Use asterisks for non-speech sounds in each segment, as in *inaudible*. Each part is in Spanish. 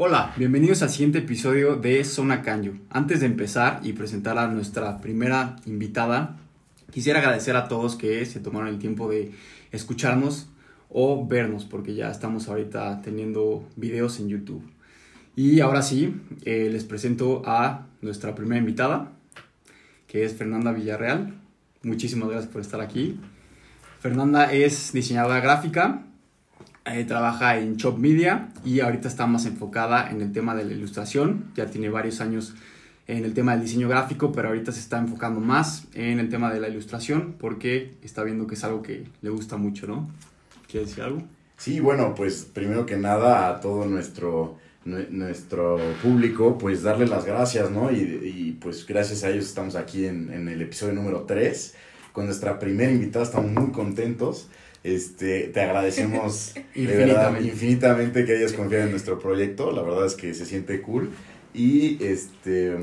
Hola, bienvenidos al siguiente episodio de Zona Canyo. Antes de empezar y presentar a nuestra primera invitada, quisiera agradecer a todos que se tomaron el tiempo de escucharnos o vernos, porque ya estamos ahorita teniendo videos en YouTube. Y ahora sí, eh, les presento a nuestra primera invitada, que es Fernanda Villarreal. Muchísimas gracias por estar aquí. Fernanda es diseñadora gráfica, eh, trabaja en Shop Media y ahorita está más enfocada en el tema de la ilustración. Ya tiene varios años en el tema del diseño gráfico, pero ahorita se está enfocando más en el tema de la ilustración porque está viendo que es algo que le gusta mucho, ¿no? ¿Quieres decir algo? Sí, bueno, pues primero que nada a todo nuestro, nuestro público, pues darle las gracias, ¿no? Y, y pues gracias a ellos estamos aquí en, en el episodio número 3 con nuestra primera invitada, estamos muy contentos. Este, te agradecemos *laughs* infinitamente. infinitamente que hayas confiado en nuestro proyecto. La verdad es que se siente cool. Y este,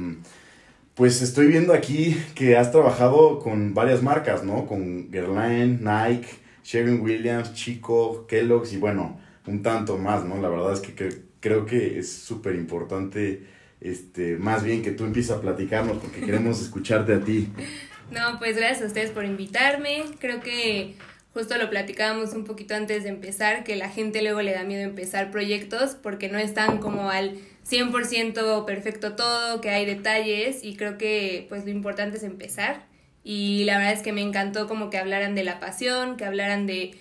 pues estoy viendo aquí que has trabajado con varias marcas, ¿no? Con Guerlain, Nike, Sherwin Williams, Chico, Kellogg's y bueno, un tanto más, ¿no? La verdad es que creo que es súper importante, este, más bien que tú empieces a platicarnos porque queremos *laughs* escucharte a ti. No, pues gracias a ustedes por invitarme. Creo que justo lo platicábamos un poquito antes de empezar, que la gente luego le da miedo empezar proyectos porque no están como al 100% perfecto todo, que hay detalles y creo que pues lo importante es empezar. Y la verdad es que me encantó como que hablaran de la pasión, que hablaran de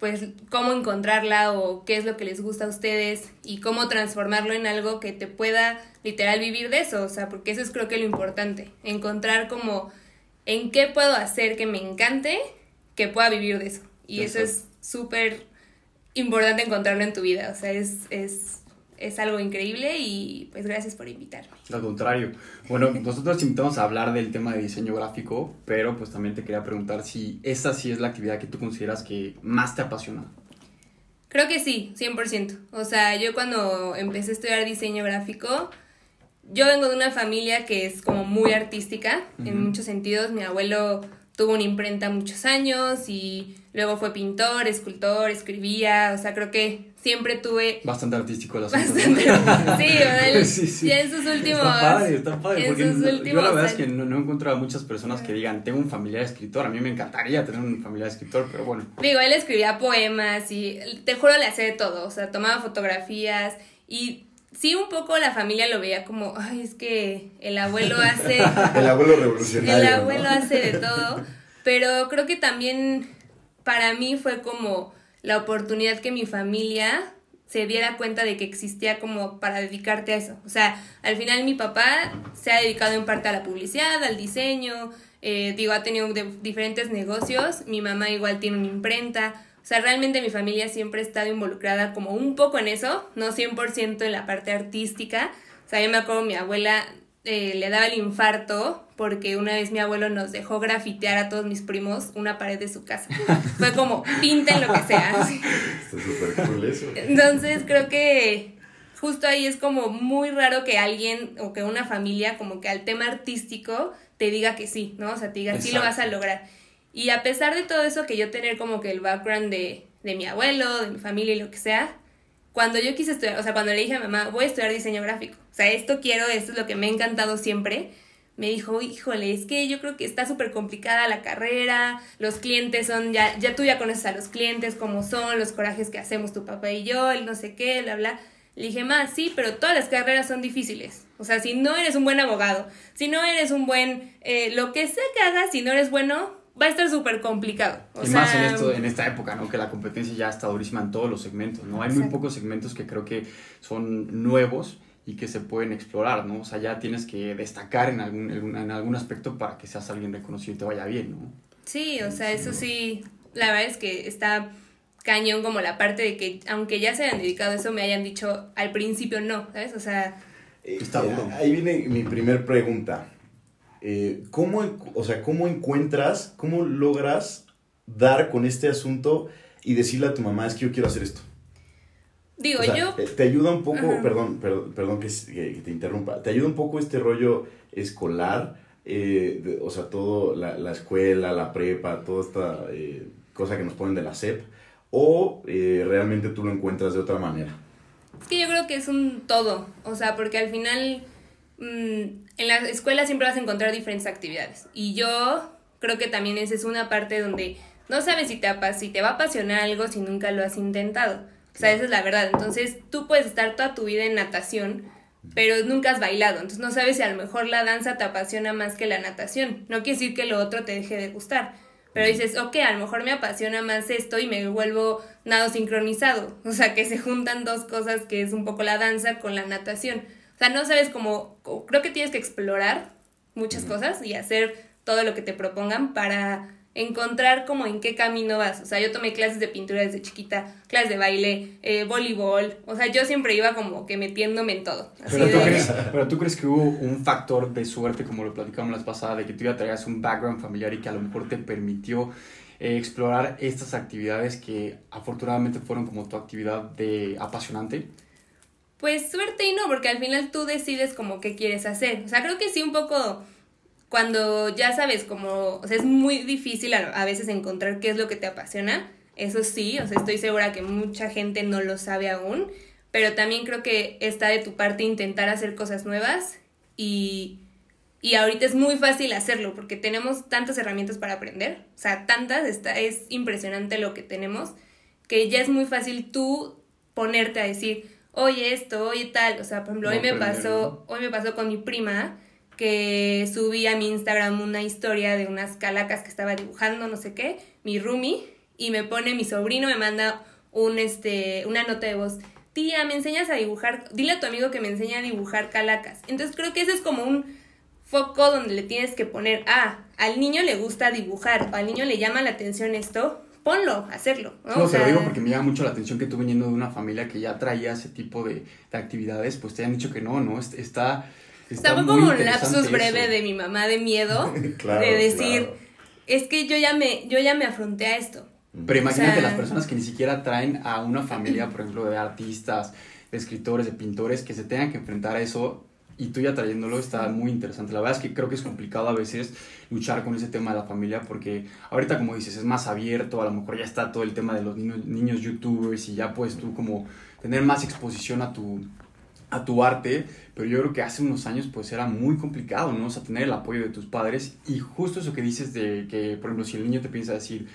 pues cómo encontrarla o qué es lo que les gusta a ustedes y cómo transformarlo en algo que te pueda literal vivir de eso, o sea, porque eso es creo que lo importante, encontrar como en qué puedo hacer que me encante que pueda vivir de eso. Y eso, es súper importante encontrarlo en tu vida. O sea, es, es, es algo increíble y pues gracias por invitarme. Al contrario. Bueno, *laughs* nosotros invitamos a hablar del tema de diseño gráfico, pero pues también te quería preguntar si esa sí es la actividad que tú consideras que más te apasiona. Creo que sí, 100%. O sea, yo cuando empecé a estudiar diseño gráfico, yo vengo de una familia que es como muy artística en muchos sentidos. Mi abuelo tuvo una imprenta muchos años y luego fue pintor, escultor, escribía, o sea, creo que siempre tuve... Bastante artístico el asunto. Bastante, *laughs* sí, sí, sí. Y en sus últimos... Está padre, está padre, porque yo la verdad es que no, no he encontrado a muchas personas que digan, tengo un familiar escritor, a mí me encantaría tener un familiar escritor, pero bueno. Digo, él escribía poemas y te juro le hacía de todo, o sea, tomaba fotografías y sí un poco la familia lo veía como, ay, es que el abuelo *laughs* hace... el abuelo revolucionario. El abuelo hace de todo, pero creo que también para mí fue como la oportunidad que mi familia se diera cuenta de que existía como para dedicarte a eso. O sea, al final mi papá se ha dedicado en parte a la publicidad, al diseño, eh, digo, ha tenido diferentes negocios, mi mamá igual tiene una imprenta, sea, realmente mi familia siempre ha estado involucrada como un poco en eso, no 100% en la parte artística. O sea, yo me acuerdo mi abuela eh, le daba el infarto porque una vez mi abuelo nos dejó grafitear a todos mis primos una pared de su casa. *laughs* Fue como, pinten lo que sea. *laughs* Está súper cool eso. Entonces creo que justo ahí es como muy raro que alguien o que una familia como que al tema artístico te diga que sí, ¿no? O sea, te diga, sí lo vas a lograr. Y a pesar de todo eso, que yo tener como que el background de, de mi abuelo, de mi familia y lo que sea, cuando yo quise estudiar, o sea, cuando le dije a mamá, voy a estudiar diseño gráfico, o sea, esto quiero, esto es lo que me ha encantado siempre, me dijo, híjole, es que yo creo que está súper complicada la carrera, los clientes son, ya, ya tú ya conoces a los clientes, cómo son, los corajes que hacemos tu papá y yo, el no sé qué, bla, bla. Le dije, más sí, pero todas las carreras son difíciles. O sea, si no eres un buen abogado, si no eres un buen, eh, lo que sea que hagas, si no eres bueno, va a estar súper complicado. y más en, esto, en esta época, ¿no? Que la competencia ya está durísima en todos los segmentos, ¿no? Hay muy pocos segmentos que creo que son nuevos y que se pueden explorar, ¿no? O sea, ya tienes que destacar en algún, en algún aspecto para que seas alguien reconocido y te vaya bien, ¿no? Sí, o sea, eso sí, la verdad es que está cañón como la parte de que aunque ya se hayan dedicado a eso, me hayan dicho al principio no, ¿sabes? O sea... está eh, Ahí viene mi primer pregunta eh, ¿cómo, o sea, ¿cómo encuentras, cómo logras dar con este asunto y decirle a tu mamá, es que yo quiero hacer esto? Digo, yo... Te, ayuda un poco, perdón, perdón, perdón que, te interrumpa, te ayuda un poco este rollo escolar, eh, o sea, todo, la, escuela, la prepa, toda esta eh, cosa que nos ponen de la SEP, o realmente tú lo encuentras de otra manera? Es que yo creo que es un todo, o sea, porque al final en la escuela siempre vas a encontrar diferentes actividades. Y yo creo que también esa es una parte donde no sabes si te, si te va a apasionar algo si nunca lo has intentado. O sea, esa es la verdad. Entonces, tú puedes estar toda tu vida en natación, pero nunca has bailado. Entonces, no sabes si a lo mejor la danza te apasiona más que la natación. No quiere decir que lo otro te deje de gustar. Pero dices, ok, a lo mejor me apasiona más esto y me vuelvo nado sincronizado. O sea, que se juntan dos cosas que es un poco la danza con la natación. O sea, no sabes cómo, creo que tienes que explorar muchas cosas y hacer todo lo que te propongan para encontrar como en qué camino vas. O sea, yo tomé clases de pintura desde chiquita, clases de baile, eh, voleibol. O sea, yo siempre iba como que metiéndome en todo. pero, ¿tú crees, pero tú crees que hubo un factor de suerte, como lo platicamos la pasada, de que tú ya traías un background familiar y que a lo mejor te permitió eh, explorar estas actividades que afortunadamente fueron como tu actividad de apasionante? Pues suerte y no, porque al final tú decides como qué quieres hacer. O sea, creo que sí un poco cuando ya sabes como, o sea, es muy difícil a, veces encontrar qué es lo que te apasiona, eso sí, o sea, estoy segura que mucha gente no lo sabe aún, pero también creo que está de tu parte intentar hacer cosas nuevas y, y ahorita es muy fácil hacerlo porque tenemos tantas herramientas para aprender, o sea, tantas, está, es impresionante lo que tenemos, que ya es muy fácil tú ponerte a decir, oye esto, oye tal, o sea, por ejemplo, hoy me pasó, hoy me pasó con mi prima, que subí a mi Instagram una historia de unas calacas que estaba dibujando, no sé qué, mi roomie, y me pone mi sobrino, me manda un, este, una nota de voz. Tía, me enseñas a dibujar, dile a tu amigo que me enseñe a dibujar calacas. Entonces creo que ese es como un foco donde le tienes que poner, ah, al niño le gusta dibujar, o al niño le llama la atención esto, ponlo, hacerlo. No, no te lo digo porque me llama mucho la atención que tú viniendo de una familia que ya traía ese tipo de, de actividades, pues te han dicho que no, ¿no? Está Está fue como un lapsus breve de mi mamá de miedo, *laughs* de decir, es que yo ya me, yo ya me afronté a esto. Pero imagínate las personas que ni siquiera traen a una familia, por ejemplo, de artistas, de escritores, de pintores, que se tengan que enfrentar a eso y tú ya trayéndolo está muy interesante. La verdad es que creo que es complicado a veces luchar con ese tema de la familia porque ahorita como dices es más abierto, a lo mejor ya está todo el tema de los niños, niños youtubers y ya puedes tú como tener más exposición a tu, a tu arte, pero yo creo que hace unos años pues era muy complicado, ¿no? O sea, tener el apoyo de tus padres y justo eso que dices de que, por ejemplo, si el niño te piensa decir,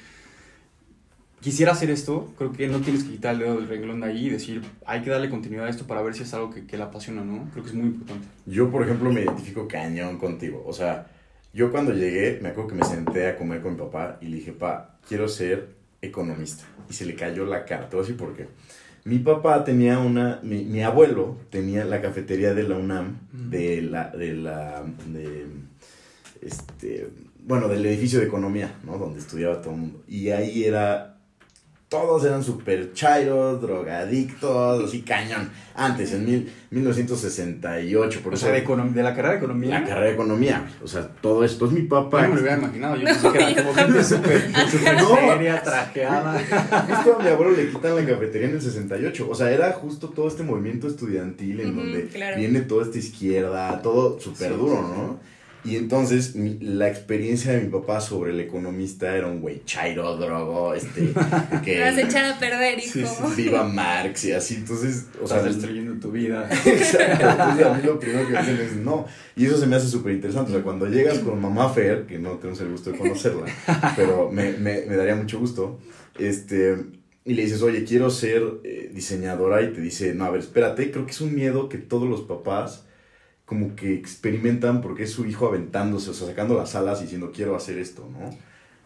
quisiera hacer esto, creo que no tienes que quitar el dedo del renglón de ahí y decir, hay que darle continuidad a esto para ver si es algo que, que le apasiona, ¿no? Creo que es muy importante. Yo, por ejemplo, me identifico cañón contigo, o sea, yo cuando llegué, me acuerdo que me senté a comer con mi papá y le dije, pa, quiero ser economista. Y se le cayó la cara, te voy a decir por qué. Mi papá tenía una, mi, mi, abuelo tenía la cafetería de la UNAM, de la, de la, de, este, bueno, del edificio de economía, ¿no? Donde estudiaba todo el mundo. Y ahí era todos eran súper chairos, drogadictos, así cañón. Antes, en mil, 1968. Por o sea, de, de, la carrera de economía. La carrera de economía. O sea, todo esto es mi papá. No me lo había imaginado. Yo pensé que era *laughs* como gente súper *laughs* seria, trajeada. *laughs* Justo a mi abuelo le quitan la cafetería en el 68. O sea, era justo todo este movimiento estudiantil en donde viene toda esta izquierda, todo súper duro, ¿no? Y entonces la experiencia de mi papá sobre el economista era un güey chairo, drogo, este... *laughs* Que, vas a echar a perder, hijo. viva Marx y así, entonces... O sea, destruyendo tu vida. *laughs* Exacto, entonces a mí lo primero que me dicen es no. Y eso se me hace súper interesante, o sea, cuando llegas con mamá Fer, que no tenemos el gusto de conocerla, *laughs* pero me, me, me daría mucho gusto, este... Y le dices, oye, quiero ser eh, diseñadora y te dice, no, a ver, espérate, creo que es un miedo que todos los papás como que experimentan porque es su hijo aventándose, o sea, sacando las alas y diciendo quiero hacer esto, ¿no?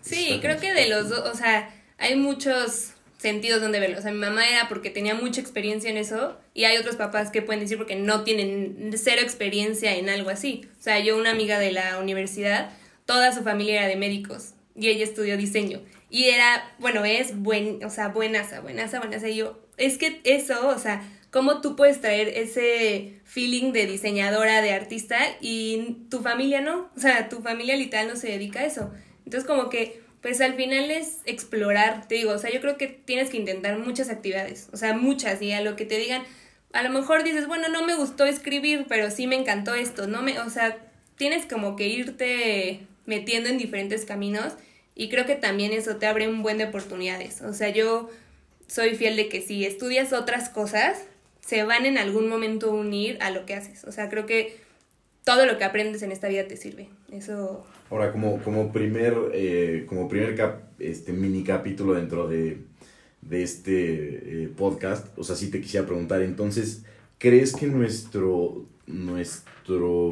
Sí, creo que de los dos, o sea, hay muchos sentidos donde verlo. O sea, mi mamá era porque tenía mucha experiencia en eso y hay otros papás que pueden decir porque no tienen cero experiencia en algo así. O sea, yo una amiga de la universidad, toda su familia era de médicos y ella estudió diseño. Y era, bueno, es buen, o sea, buenaza, buenaza, buenaza. Y yo, es que eso, o sea, cómo tú puedes traer ese feeling de diseñadora, de artista y tu familia no, o sea, tu familia literal no se dedica a eso. Entonces como que, pues al final es explorar, te digo, o sea, yo creo que tienes que intentar muchas actividades, o sea, muchas, y a lo que te digan, a lo mejor dices, bueno, no me gustó escribir, pero sí me encantó esto, no me, o sea, tienes como que irte metiendo en diferentes caminos y creo que también eso te abre un buen de oportunidades. O sea, yo soy fiel de que si estudias otras cosas, se van en algún momento a unir a lo que haces. O sea, creo que todo lo que aprendes en esta vida te sirve. Eso... Ahora, como, como primer, eh, como primer este, mini capítulo dentro de, de este eh, podcast, o sea, sí te quisiera preguntar, entonces, ¿crees que nuestro, nuestro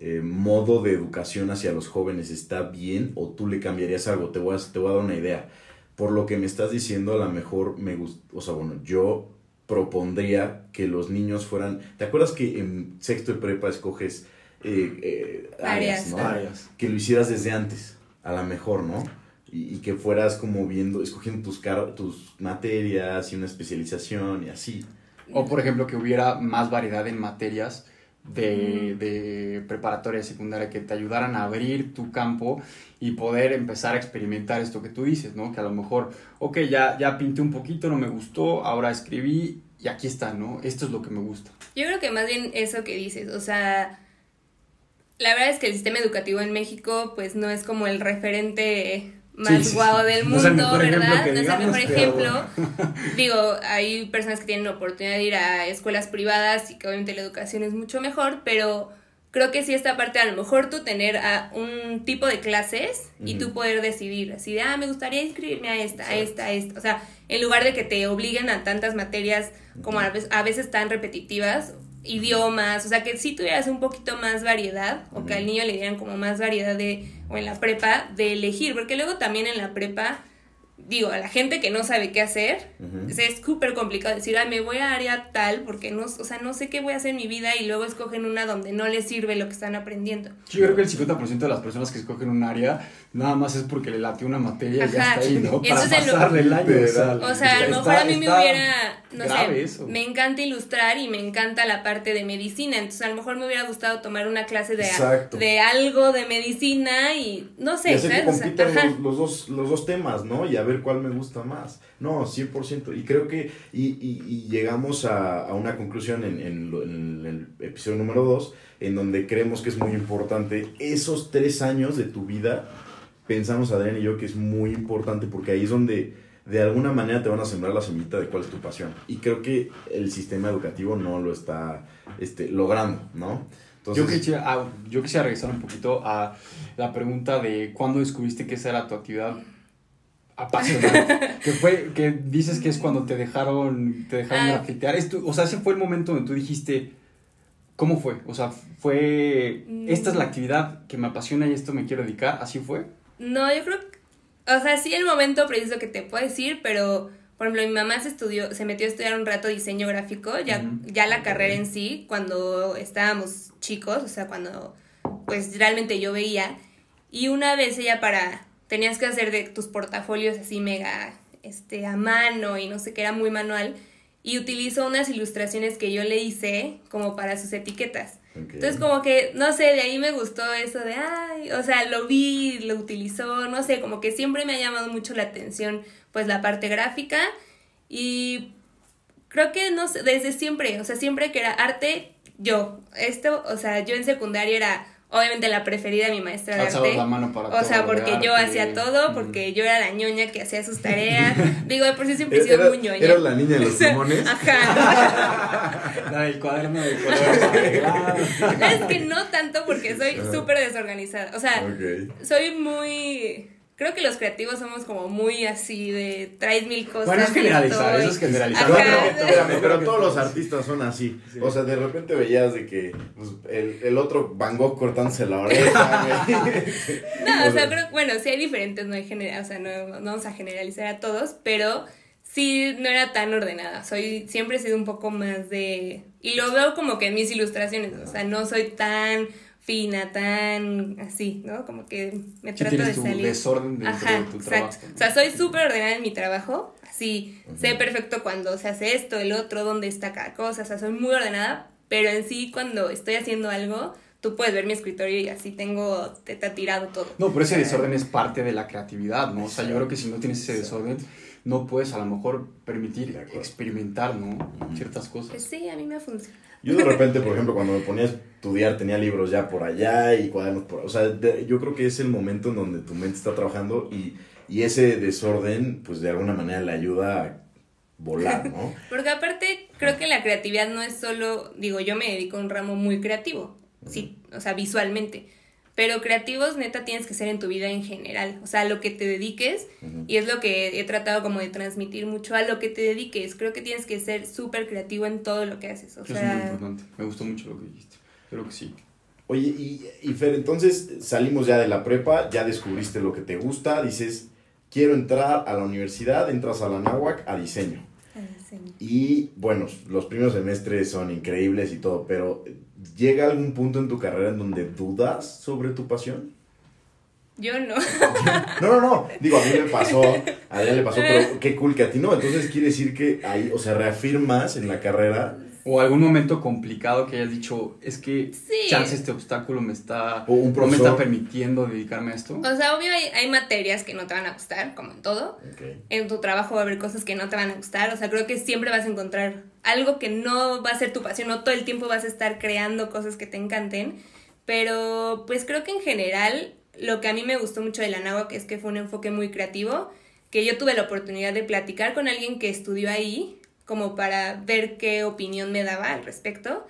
eh, modo de educación hacia los jóvenes está bien o tú le cambiarías algo? Te voy a, te voy a dar una idea. Por lo que me estás diciendo, a lo mejor me gusta, o sea, bueno, yo propondría que los niños fueran, ¿te acuerdas que en sexto de prepa escoges eh, eh, áreas, ¿no? Áreas. Que lo hicieras desde antes, a lo mejor, ¿no? Y, y que fueras como viendo, escogiendo tus, car tus materias y una especialización y así. O por ejemplo que hubiera más variedad en materias de, de preparatoria secundaria que te ayudaran a abrir tu campo y poder empezar a experimentar esto que tú dices, ¿no? Que a lo mejor, ok, ya, ya pinté un poquito, no me gustó, ahora escribí y aquí está, ¿no? Esto es lo que me gusta. Yo creo que más bien eso que dices, o sea, la verdad es que el sistema educativo en México pues no es como el referente más Sí, guau del mundo, ¿verdad? no es el mejor ejemplo. *laughs* Digo, hay personas que tienen la oportunidad de ir a escuelas privadas y que obviamente la educación es mucho mejor, pero creo que sí esta parte, a lo mejor tú tener a un tipo de clases y tú poder decidir, así de, ah, me gustaría inscribirme a esta, a esta, a esta. O sea, en lugar de que te obliguen a tantas materias como a veces, a veces tan repetitivas, idiomas, o sea, que sí tuvieras un poquito más variedad, o que al niño le dieran como más variedad de, o en la prepa, de elegir, porque luego también en la prepa, digo, a la gente que no sabe qué hacer, o sea, es súper complicado decir, ay, me voy a área tal, porque no, o sea, no sé qué voy a hacer en mi vida, y luego escogen una donde no les sirve lo que están aprendiendo. Yo creo que el 50% de las personas que escogen un área nada más es porque le late una materia y ya está ahí, ¿no? *laughs* Para pasarle el año. Literal. O sea, a lo está- mejor a mí me hubiera, no sé, eso. me encanta ilustrar y me encanta la parte de medicina, entonces a lo mejor me hubiera gustado tomar una clase de, Exacto. de algo de medicina y no Y sé, que ¿sabes? O sea, los dos, los dos temas, ¿no? Y a ver cuál me gusta más. No, 100%. Y creo que, y, y, y llegamos a, a una conclusión en, en lo- en el episodio número 2, en donde creemos que es muy importante esos tres años de tu vida, pensamos Adrián y yo que es muy importante porque ahí es donde de alguna manera te van a sembrar la semillita de cuál es tu pasión. Y creo que el sistema educativo no lo está este, logrando, ¿no? Yo quisiera, ah, yo quisiera regresar un poquito a la pregunta de cuándo descubriste que esa era tu actividad apasionante. *laughs* que fue, que dices que es cuando te dejaron, te dejaron Ah. grafitear. Esto, o sea, ese fue el momento donde tú dijiste, ¿cómo fue? O sea, fue, esta es la Mm. actividad que me apasiona y esto me quiero dedicar, ¿así fue? No, yo creo que, o sea, sí el momento preciso que te puedo decir, pero por ejemplo, mi mamá se estudió, se metió a estudiar un rato diseño gráfico, ya, ya la carrera en sí, cuando estábamos chicos, o sea, cuando pues realmente yo veía, y una vez ella para, tenías que hacer de tus portafolios así mega, este, a mano y no sé qué, era muy manual, y utilizó unas ilustraciones que yo le hice como para sus etiquetas. Entonces como que, no sé, de ahí me gustó eso de, ay, o sea, lo vi, lo utilizó, no sé, como que siempre me ha llamado mucho la atención pues la parte gráfica y creo que, no sé, desde siempre, o sea, siempre que era arte, yo, esto, o sea, yo en secundaria era obviamente la preferida de mi maestra de arte. la mano para O sea, porque yo hacía todo, Mm. porque yo era la ñoña que hacía sus tareas. *laughs* Digo, de por sí siempre he sido muy ñoña. era la niña de los *laughs* limones. Ajá. *laughs* La del cuaderno de colores es que no tanto porque soy súper desorganizada. O sea, soy muy... Creo que los creativos somos como muy así de traes mil cosas. Bueno, es generalizar, estoy- eso es generalizar. No, pero, espérame, pero que todos los artistas son así. Sí. O sea, de repente veías de que pues, el, el otro Van Gogh cortándose la oreja. *laughs* No, o sea, creo, bueno, sí hay diferentes, no hay genera, o sea, no, no vamos a generalizar a todos, pero sí no era tan ordenada. Soy, siempre he sido un poco más de. Y lo veo como que en mis ilustraciones, o sea, no soy tan fina, tan así, ¿no? Como que me Sí trato de tienes tu salir. desorden dentro Ajá, de tu exacto. trabajo. O sea, soy súper ordenada en mi trabajo. Así, sé perfecto cuando se hace esto, el otro, dónde está cada cosa. O sea, soy muy ordenada, pero en sí, cuando estoy haciendo algo, tú puedes ver mi escritorio y así tengo, te está tirado todo. No, pero ese desorden es parte de la creatividad, ¿no? O sea, yo creo que si no tienes ese Exacto. desorden, no puedes a lo mejor permitir De experimentar, ¿no? Ciertas Pues cosas. sí, a mí me funciona. Yo de repente, por ejemplo, cuando me ponía a estudiar, tenía libros ya por allá y cuadernos por... O sea, de- yo creo que es el momento en donde tu mente está trabajando y, y ese desorden, pues de alguna manera le ayuda a volar, ¿no? *laughs* Porque aparte, creo que la creatividad no es solo, digo, yo me dedico a un ramo muy creativo, sí, o sea, visualmente. Pero creativos, neta, tienes que ser en tu vida en general. O sea, a lo que te dediques. Y es lo que he tratado como de transmitir mucho a lo que te dediques. Creo que tienes que ser súper creativo en todo lo que haces. O Eso es muy importante. Me gustó mucho lo que dijiste. Creo que sí. Oye, y, y Fer, entonces salimos ya de la prepa, ya descubriste lo que te gusta, dices, quiero entrar a la universidad, entras a la náhuac a diseño. Y bueno, los primeros semestres son increíbles y todo, pero ¿llega algún punto en tu carrera en donde dudas sobre tu pasión? Yo no. *laughs* no, no, no. Digo, a mí me pasó, a ella le pasó, pero qué cool que a ti no. Entonces quiere decir que ahí, o sea, reafirmas en la carrera o algún momento complicado que hayas dicho, es que chance este obstáculo me está, o un no me está permitiendo dedicarme a esto. O sea, obvio hay, materias que no te van a gustar, como en todo. En tu trabajo va a haber cosas que no te van a gustar. O sea, creo que siempre vas a encontrar algo que no va a ser tu pasión. No todo el tiempo vas a estar creando cosas que te encanten. Pero pues creo que en general lo que a mí me gustó mucho de la que es que fue un enfoque muy creativo, que yo tuve la oportunidad de platicar con alguien que estudió ahí como para ver qué opinión me daba al respecto.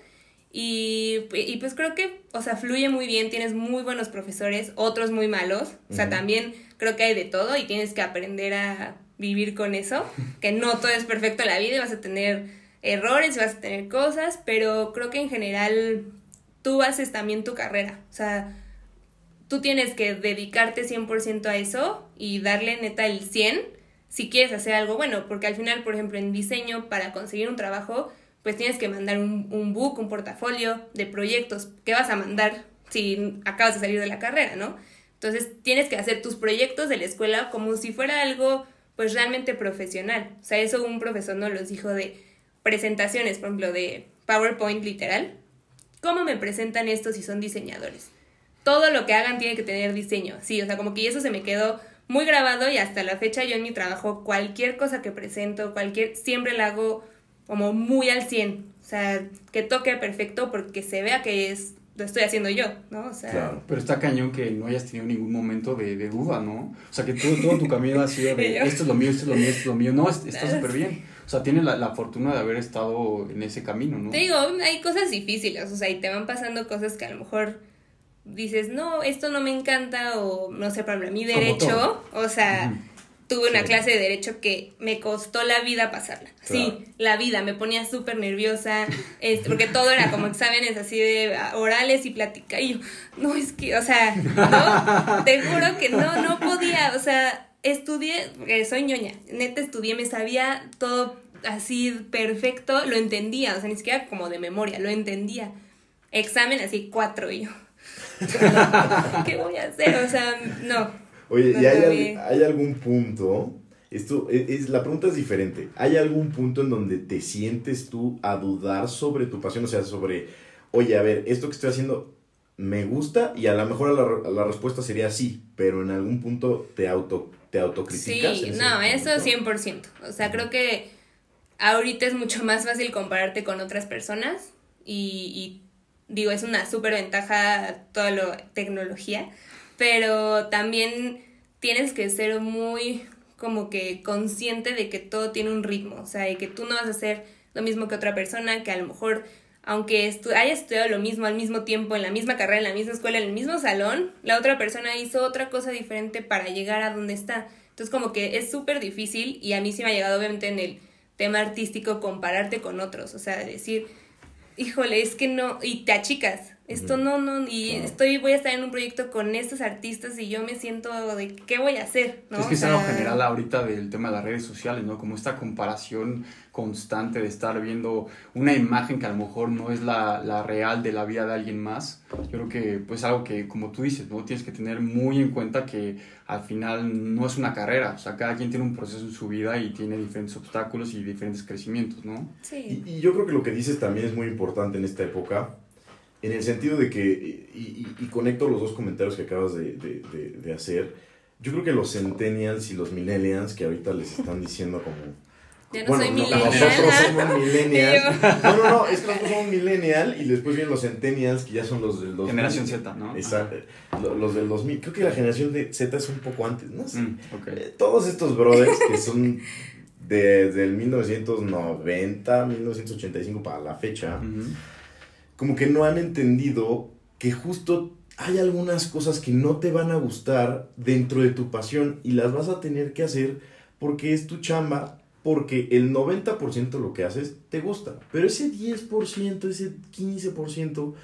Y, pues creo que, o sea, fluye muy bien, tienes muy buenos profesores, otros muy malos, o sea, también creo que hay de todo y tienes que aprender a vivir con eso, *laughs* que no todo es perfecto en la vida y vas a tener errores, vas a tener cosas, pero creo que en general tú haces también tu carrera, o sea, tú tienes que dedicarte 100% a eso y darle neta el 100 si quieres hacer algo bueno, porque al final, por ejemplo, en diseño, para conseguir un trabajo, pues tienes que mandar un, un book, un portafolio de proyectos que vas a mandar si acabas de salir de la carrera, ¿no? Entonces tienes que hacer tus proyectos de la escuela como si fuera algo pues realmente profesional. O sea, eso un profesor nos los dijo de presentaciones, por ejemplo, de PowerPoint literal. ¿Cómo me presentan esto si son diseñadores? Todo lo que hagan tiene que tener diseño. Sí, o sea, como que eso se me quedó muy grabado y hasta la fecha yo en mi trabajo cualquier cosa que presento, cualquier, siempre la hago como muy al 100, o sea, que toque perfecto porque se vea que es lo estoy haciendo yo, ¿no? O sea, claro, pero está cañón que no hayas tenido ningún momento de, de duda, ¿no? O sea, que todo, todo tu camino ha sido de *laughs* esto es lo mío, esto es lo mío, esto es lo mío. No, está *laughs* súper bien. O sea, tienes la, la, fortuna de haber estado en ese camino, ¿no? Te digo, hay cosas difíciles, o sea, y te van pasando cosas que a lo mejor dices, no, esto no me encanta, o no sé, para mí derecho, o sea, tuve una clase de derecho que me costó la vida pasarla. Sí, la vida, me ponía súper nerviosa, *laughs* este, porque todo era como exámenes así de orales y plática, y yo, no, es que, o sea, no, te juro que no, no podía, o sea, estudié, porque soy ñoña, neta estudié, me sabía todo así perfecto, lo entendía, o sea, ni siquiera como de memoria, lo entendía. Examen así cuatro y yo. *laughs* ¿Qué voy a hacer? O sea, no. Oye, ¿y hay, hay, algún punto? Esto e, es, la pregunta es diferente. ¿Hay algún punto en donde te sientes tú a dudar sobre tu pasión? O sea, sobre, oye, a ver, esto que estoy haciendo me gusta y a lo mejor la, la respuesta sería sí, pero en algún punto te auto te autocriticas. Sí, no, eso 100%. O sea, creo que ahorita es mucho más fácil compararte con otras personas y, y digo, es una súper ventaja toda la tecnología, pero también tienes que ser muy como que consciente de que todo tiene un ritmo, o sea, y que tú no vas a hacer lo mismo que otra persona, que a lo mejor, aunque estu haya estudiado lo mismo al mismo tiempo, en la misma carrera, en la misma escuela, en el mismo salón, la otra persona hizo otra cosa diferente para llegar a donde está. Entonces, como que es súper difícil y a mí sí me ha llegado, obviamente, en el tema artístico, compararte con otros, o sea, decir, híjole, es que no, y te achicas. Esto no, no, y estoy, voy a estar en un proyecto con estos artistas y yo me siento de qué voy a hacer, ¿no? Es que es algo general ahorita del tema de las redes sociales, ¿no? Como esta comparación constante de estar viendo una imagen que a lo mejor no es la, la real de la vida de alguien más. Yo creo que pues algo que, como tú dices, ¿no? Tienes que tener muy en cuenta que al final no es una carrera, o sea, cada quien tiene un proceso en su vida y tiene diferentes obstáculos y diferentes crecimientos, ¿no? Sí. Y, y yo creo que lo que dices también es muy importante en esta época en el sentido de que, y, y, conecto los dos comentarios que acabas de, de, de, hacer, yo creo que los centennials y los millennials que ahorita les están diciendo como... Ya no bueno, soy millennial. nosotros somos *laughs* millennials. no, no, no, es que nosotros somos millennial y después vienen los centennials que ya son los del 2000. Generación Z, ¿no? Exacto. Los del 2000. Creo que la generación de Z es un poco antes, ¿no? Mm, okay. eh, todos estos brothers que son desde el 1990, 1985 para la fecha, como que no han entendido que justo hay algunas cosas que no te van a gustar dentro de tu pasión y las vas a tener que hacer porque es tu chamba, porque el 90% de lo que haces te gusta, pero ese 10%, ese 15%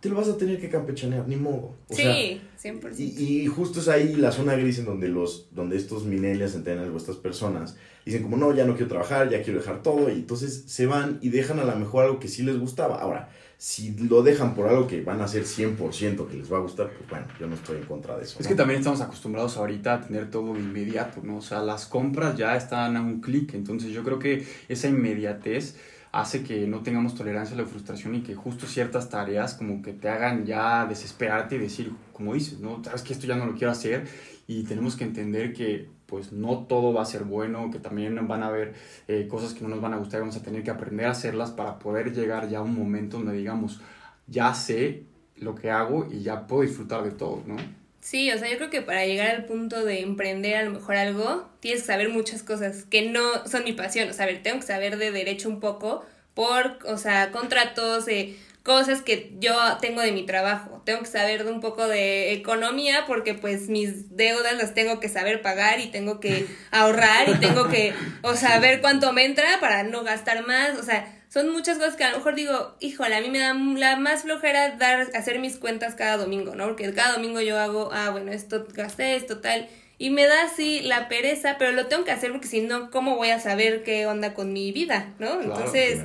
te lo vas a tener que campechanear, ni modo. sí, 100%. Y, y, justo es ahí la zona gris en donde, los, donde estos millennials, entienden o estas personas, dicen como, no, ya no quiero trabajar, ya quiero dejar todo, y entonces se van y dejan a lo mejor algo que sí les gustaba. Ahora, si lo dejan por algo que van a hacer 100% que les va a gustar, pues bueno, yo no estoy en contra de eso. Es que también estamos acostumbrados ahorita a tener todo inmediato, ¿no? O sea, las compras ya están a un clic, entonces yo creo que esa inmediatez hace que no tengamos tolerancia a la frustración y que justo ciertas tareas como que te hagan ya desesperarte y decir, como dices, ¿no? Sabes que esto ya no lo quiero hacer y tenemos que entender que pues no todo va a ser bueno, que también van a haber eh, cosas que no nos van a gustar y vamos a tener que aprender a hacerlas para poder llegar ya a un momento donde digamos, ya sé lo que hago y ya puedo disfrutar de todo, ¿no? Sí, o sea, yo creo que para llegar al punto de emprender a lo mejor algo, tienes que saber muchas cosas que no son mi pasión. O sea, ver, tengo que saber de derecho un poco por, o sea, contratos, eh, cosas que yo tengo de mi trabajo. Tengo que saber de un poco de economía porque pues mis deudas las tengo que saber pagar y tengo que *laughs* ahorrar y tengo que, o sea, ver cuánto me entra para no gastar más. O sea, son muchas cosas que a lo mejor digo, híjole, a mí me da la más flojera dar, hacer mis cuentas cada domingo, ¿no? Porque cada domingo yo hago, ah, bueno, esto gasté, esto tal. Y me da así la pereza, pero lo tengo que hacer porque si no, ¿cómo voy a saber qué onda con mi vida, ¿no? Entonces,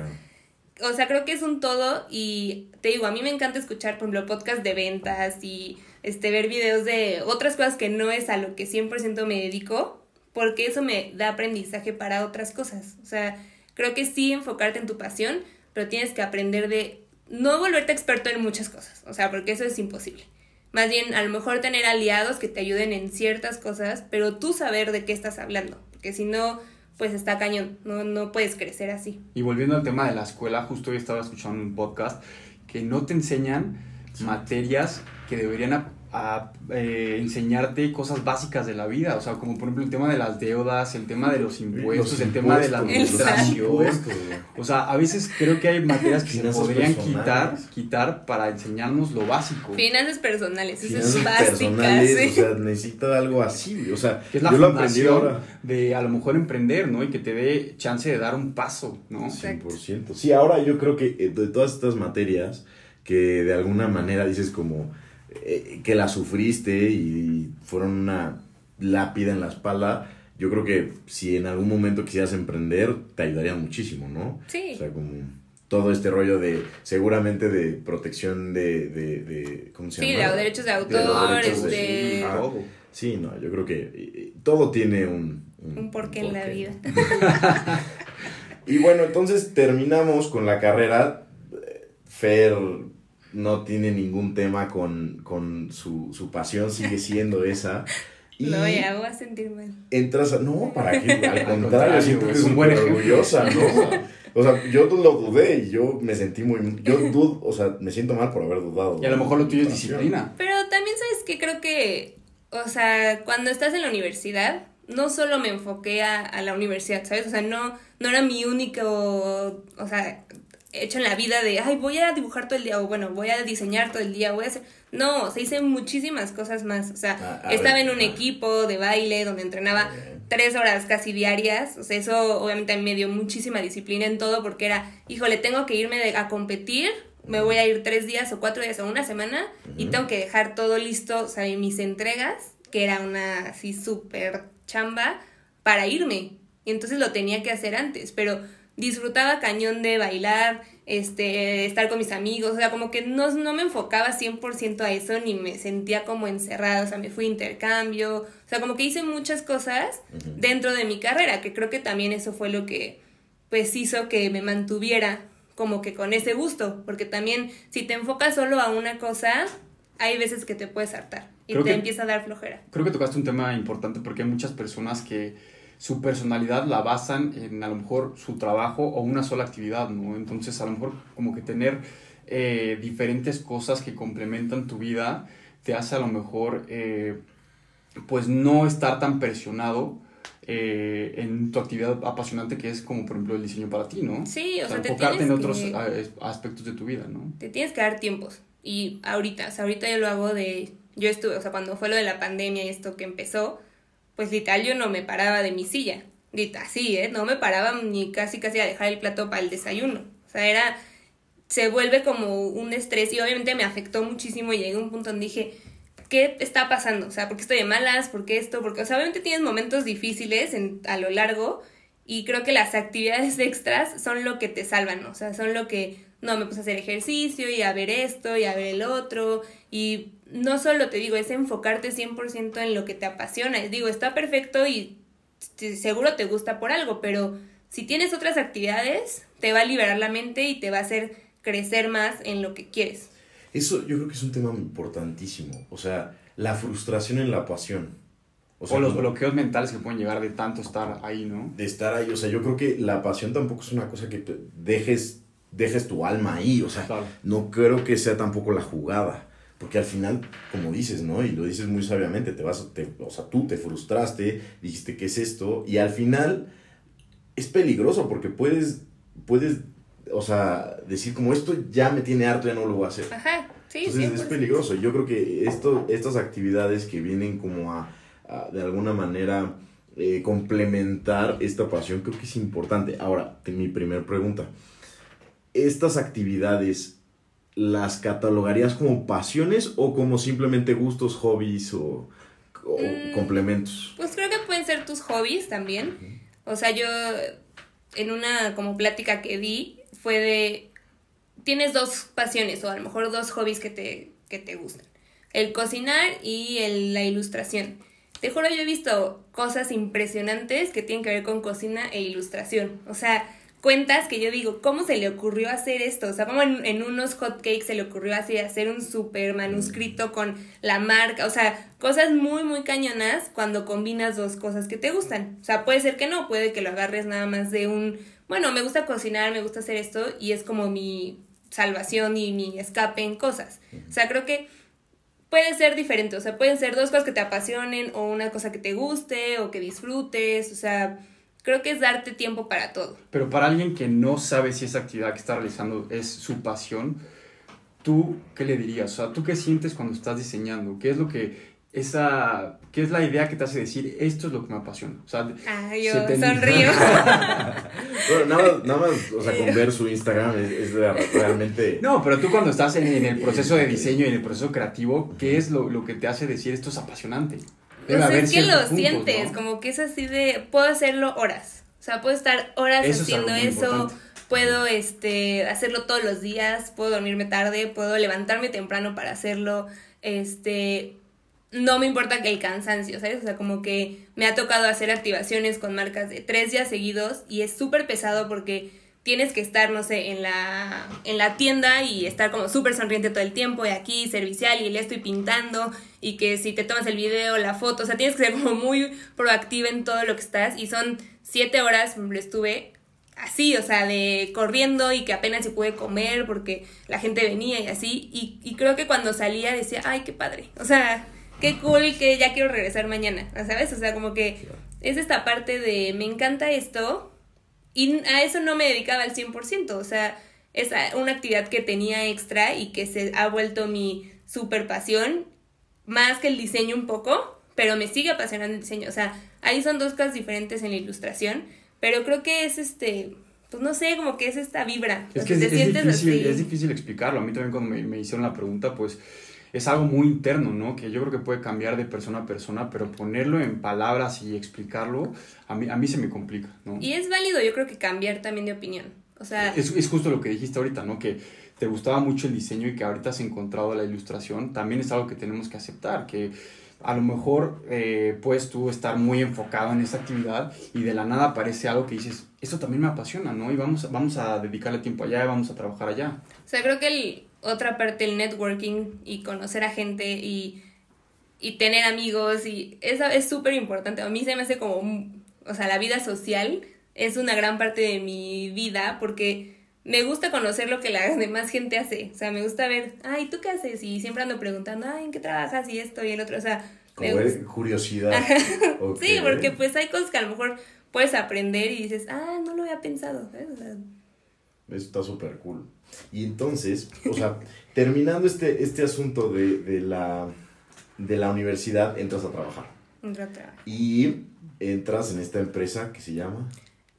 o sea, creo que es un todo y te digo, a mí me encanta escuchar, por ejemplo, podcast de ventas y este, ver videos de otras cosas que no es a lo que 100% me dedico, porque eso me da aprendizaje para otras cosas. O sea, Creo que sí enfocarte en tu pasión, pero tienes que aprender de no volverte experto en muchas cosas, o sea, porque eso es imposible. Más bien, a lo mejor tener aliados que te ayuden en ciertas cosas, pero tú saber de qué estás hablando, porque si no, pues está cañón, no, no puedes crecer así. Y volviendo al tema de la escuela, justo hoy estaba escuchando un podcast que no te enseñan materias que deberían a eh, enseñarte cosas básicas de la vida, o sea, como por ejemplo el tema de las deudas, el tema de los impuestos, el tema de la administración. O sea, a veces creo que hay materias que se podrían quitar, quitar para enseñarnos lo básico. Finanzas personales, eso es básicas. O sea, necesita algo así, o sea, que es la yo de a lo mejor emprender, ¿no? Y que te dé chance de dar un paso, ¿no? 100%. Sí, ahora yo creo que eh, de todas estas materias que de alguna manera dices como eh, que la sufriste y fueron una lápida en la espalda, yo creo que si en algún momento quisieras emprender, te ayudaría muchísimo, ¿no? Sí. O sea, como todo este rollo de, seguramente de protección de, de, ¿cómo se llama? Sí, de derechos de autor, este... sí, no, yo creo que todo tiene un... Un, porqué, en la vida. *laughs* y bueno, entonces terminamos con la carrera. Fer no tiene ningún tema con, con su, su pasión, sigue *laughs* siendo esa. Y no, ya voy a sentir mal. Entras a, no, para qué, *laughs* al contrario, siento que es muy orgullosa, ¿no? *laughs* O sea, yo lo dudé y yo me sentí muy, yo dudo, o sea, me siento mal por haber dudado. Y a lo mejor lo tuyo es disciplina. Pero también sabes que creo que, o sea, cuando estás en la universidad, no solo me enfoqué a, a la universidad, ¿sabes? O sea, no, no era mi único, o sea, hecho en la vida de, ay, voy a dibujar todo el día, o bueno, voy a diseñar todo el día, voy a hacer... No, se hice muchísimas cosas más. O sea, ah, estaba en un equipo de baile donde entrenaba tres horas casi diarias. O sea, eso obviamente me dio muchísima disciplina en todo porque era, híjole, tengo que irme a competir, me voy a ir tres días o cuatro días o una semana y tengo que dejar todo listo, o sea, mis entregas, que era una así súper chamba, para irme. Y entonces lo tenía que hacer antes, pero disfrutaba cañón de bailar, este, estar con mis amigos, o sea, como que no, no me enfocaba 100% a eso, ni me sentía como encerrada, o sea, me fui a intercambio, o sea, como que hice muchas cosas dentro de mi carrera, que creo que también eso fue lo que, pues, hizo que me mantuviera como que con ese gusto, porque también si te enfocas solo a una cosa, hay veces que te puedes hartar y te empieza a dar flojera. Creo que tocaste un tema importante porque hay muchas personas que su personalidad la basan en a lo mejor su trabajo o una sola actividad, ¿no? Entonces a lo mejor como que tener eh, diferentes cosas que complementan tu vida te hace a lo mejor eh, pues no estar tan presionado eh, en tu actividad apasionante que es como por ejemplo el diseño para ti, ¿no? Sí, o, sea, te enfocarte en otros que- aspectos de tu vida, ¿no? te tienes que dar tiempos. Y ahorita, o sea, ahorita yo lo hago de, yo estuve, o sea, cuando fue lo de la pandemia y esto que empezó, pues literal yo no me paraba de mi silla. Dita, sí, ¿eh? No me paraba ni casi casi a dejar el plato para el desayuno. O sea, era, se vuelve como un estrés y obviamente me afectó muchísimo y llegué a un punto donde dije, ¿qué está pasando? O sea, ¿por qué estoy de malas? ¿Por qué esto? Porque, o sea, obviamente tienes momentos difíciles a lo largo y creo que las actividades *laughs* extras son lo que te salvan, o sea, son lo que, no, me puse a hacer ejercicio y a ver esto y a ver el otro y no solo te digo, es enfocarte 100% en lo que te apasiona, digo, está perfecto y seguro te gusta por algo, pero si tienes otras actividades, te va a liberar la mente y te va a hacer crecer más en lo que quieres. Eso yo creo que es un tema importantísimo. O sea, la frustración en la pasión. O, sea, los como bloqueos mentales que pueden llegar de tanto estar ahí, ¿no? de estar ahí. O sea, yo creo que la pasión tampoco es una cosa que te dejes, dejes tu alma ahí. O sea, Claro. no creo que sea tampoco la jugada. Porque al final, como dices, ¿no? Y lo dices muy sabiamente, te vas, te- o sea, tú te frustraste, dijiste, ¿qué es esto? Y al final es peligroso porque puedes, puedes, o sea, decir como esto ya me tiene harto, ya no lo voy a hacer. Ajá, sí, Entonces es 100%. peligroso. Yo creo que esto, estas actividades que vienen como a, a, de alguna manera eh, complementar esta pasión, creo que es importante. Ahora, mi primera pregunta. ¿Estas actividades las catalogarías como pasiones o como simplemente gustos, hobbies o, o Mm. complementos? Pues creo que pueden ser tus hobbies también. O sea, yo en una como plática que di fue de tienes dos pasiones o a lo mejor dos hobbies que te, que te gustan. El cocinar y el- la ilustración. Te juro, yo he visto cosas impresionantes que tienen que ver con cocina e ilustración. O sea, cuentas que yo digo, ¿cómo se le ocurrió hacer esto? O sea, como en, en unos hotcakes se le ocurrió así hacer un super manuscrito con la marca. O sea, cosas muy, muy cañonas cuando combinas dos cosas que te gustan. O sea, puede ser que no, puede que lo agarres nada más de un, bueno, me gusta cocinar, me gusta hacer esto y es como mi salvación y mi escape en cosas. O sea, creo que puede ser diferente, o sea, pueden ser dos cosas que te apasionen o una cosa que te guste o que disfrutes, o sea, creo que es darte tiempo para todo. Pero para alguien que no sabe si esa actividad que está realizando es su pasión, ¿tú qué le dirías? O sea, ¿tú qué sientes cuando estás diseñando? ¿Qué es lo que esa qué es la idea que te hace decir esto es lo que me apasiona? O sea, Ah, se yo te- sonrío. *laughs* Bueno, nada, más- nada más, o sea, con ver su Instagram es, es realmente... No, pero tú cuando estás en, en el *laughs* proceso de diseño y en el proceso creativo, ¿qué es lo, lo que te hace decir esto es apasionante? Debe haber es que lo puntos, sientes, ¿no? como que es así de, puedo hacerlo horas, o sea, puedo estar horas Eso haciendo eso, importante. puedo este, hacerlo todos los días, puedo dormirme tarde, puedo levantarme temprano para hacerlo, este, no me importa que el cansancio, ¿sabes? O sea, como que me ha tocado hacer activaciones con marcas de tres días seguidos y es súper pesado porque tienes que estar, no sé, en la, en la tienda y estar como súper sonriente todo el tiempo y aquí servicial y le estoy pintando y que si te tomas el video, la foto, o sea, tienes que ser *laughs* como muy proactiva en todo lo que estás y son siete horas, ejemplo, estuve así, o sea, de corriendo y que apenas se pude comer porque la gente venía y así y, y creo que cuando salía decía, ay, qué padre, o sea, qué cool que ya quiero regresar mañana, ¿sabes? O sea, como que es esta parte de me encanta esto y a eso no me dedicaba al 100%, o sea, es una actividad que tenía extra y que se ha vuelto mi super pasión, más que el diseño un poco, pero me sigue apasionando el diseño, o sea, ahí son dos cosas diferentes en la ilustración, pero creo que es este, pues no sé, como que es esta vibra, Es que es, es difícil, así. es difícil explicarlo. A mí también cuando me, me hicieron la pregunta, pues es algo muy interno, ¿no? Que yo creo que puede cambiar de persona a persona, pero ponerlo en palabras y explicarlo, a mí, a mí se me complica, ¿no? Y es válido, yo creo que cambiar también de opinión, o sea, Es, es justo lo que dijiste ahorita, ¿no? Que te gustaba mucho el diseño y que ahorita has encontrado la ilustración, también es algo que tenemos que aceptar, que a lo mejor eh, puedes tú estar muy enfocado en esa actividad y de la nada aparece algo que dices, esto también me apasiona, ¿no? Y vamos, a- vamos a dedicarle tiempo allá, vamos a trabajar allá. O sea, creo que el, otra parte, el networking y conocer a gente y, y tener amigos, y eso es súper importante. A mí se me hace como, un- o sea, la vida social es una gran parte de mi vida porque me gusta conocer lo que la *laughs* demás gente hace. O sea, me gusta ver, ay, ¿tú qué haces? Y siempre ando preguntando, ay, ¿en qué trabajas? Y esto y el otro. O sea, Me Como gusta. curiosidad. *laughs* Sí, porque pues hay cosas que a lo mejor puedes aprender y dices, ah, no lo había pensado. ¿sabes? O sea, Eso está súper cool. Y entonces, o sea, *laughs* terminando este, este asunto de, de la, de la universidad, entras a trabajar. entré a trabajar. Y entras en esta empresa que se llama...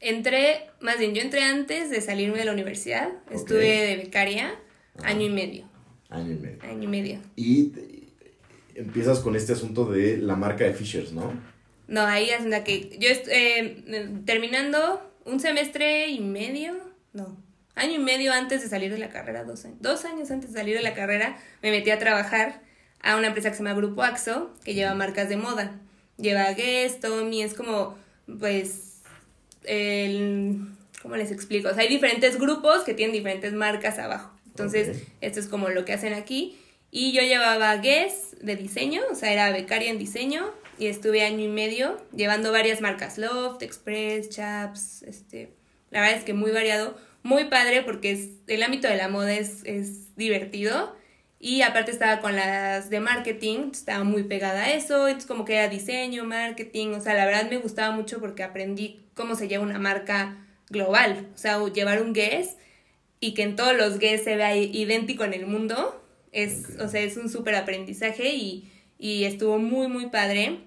Entré, más bien, yo entré antes de salirme de la universidad. Estuve de becaria año y medio. Año y medio. Año y medio. Y empiezas con este asunto de la marca de Fishers, ¿no? No, ahí es la que yo eh, terminando un semestre y medio, no, año y medio antes de salir de la carrera, dos años, dos años antes de salir de la carrera, me metí a trabajar a una empresa que se llama Grupo Axo, que lleva marcas de moda. Lleva Guess, Tommy, es como, pues, el, ¿cómo les explico? O sea, hay diferentes grupos que tienen diferentes marcas abajo. Entonces, esto es como lo que hacen aquí. Y yo llevaba Guess de diseño, o sea, era becaria en diseño y estuve año y medio llevando varias marcas, Loft, Express, Chaps, este, la verdad es que muy variado, muy padre porque es, el ámbito de la moda es, es divertido y aparte estaba con las de marketing, estaba muy pegada a eso, entonces como que era diseño, marketing, o sea, la verdad me gustaba mucho porque aprendí cómo se lleva una marca global, o sea, llevar un Guess y que en todos los Guess se vea idéntico en el mundo, es, Ok. o sea, es un súper aprendizaje y, y estuvo muy, muy padre.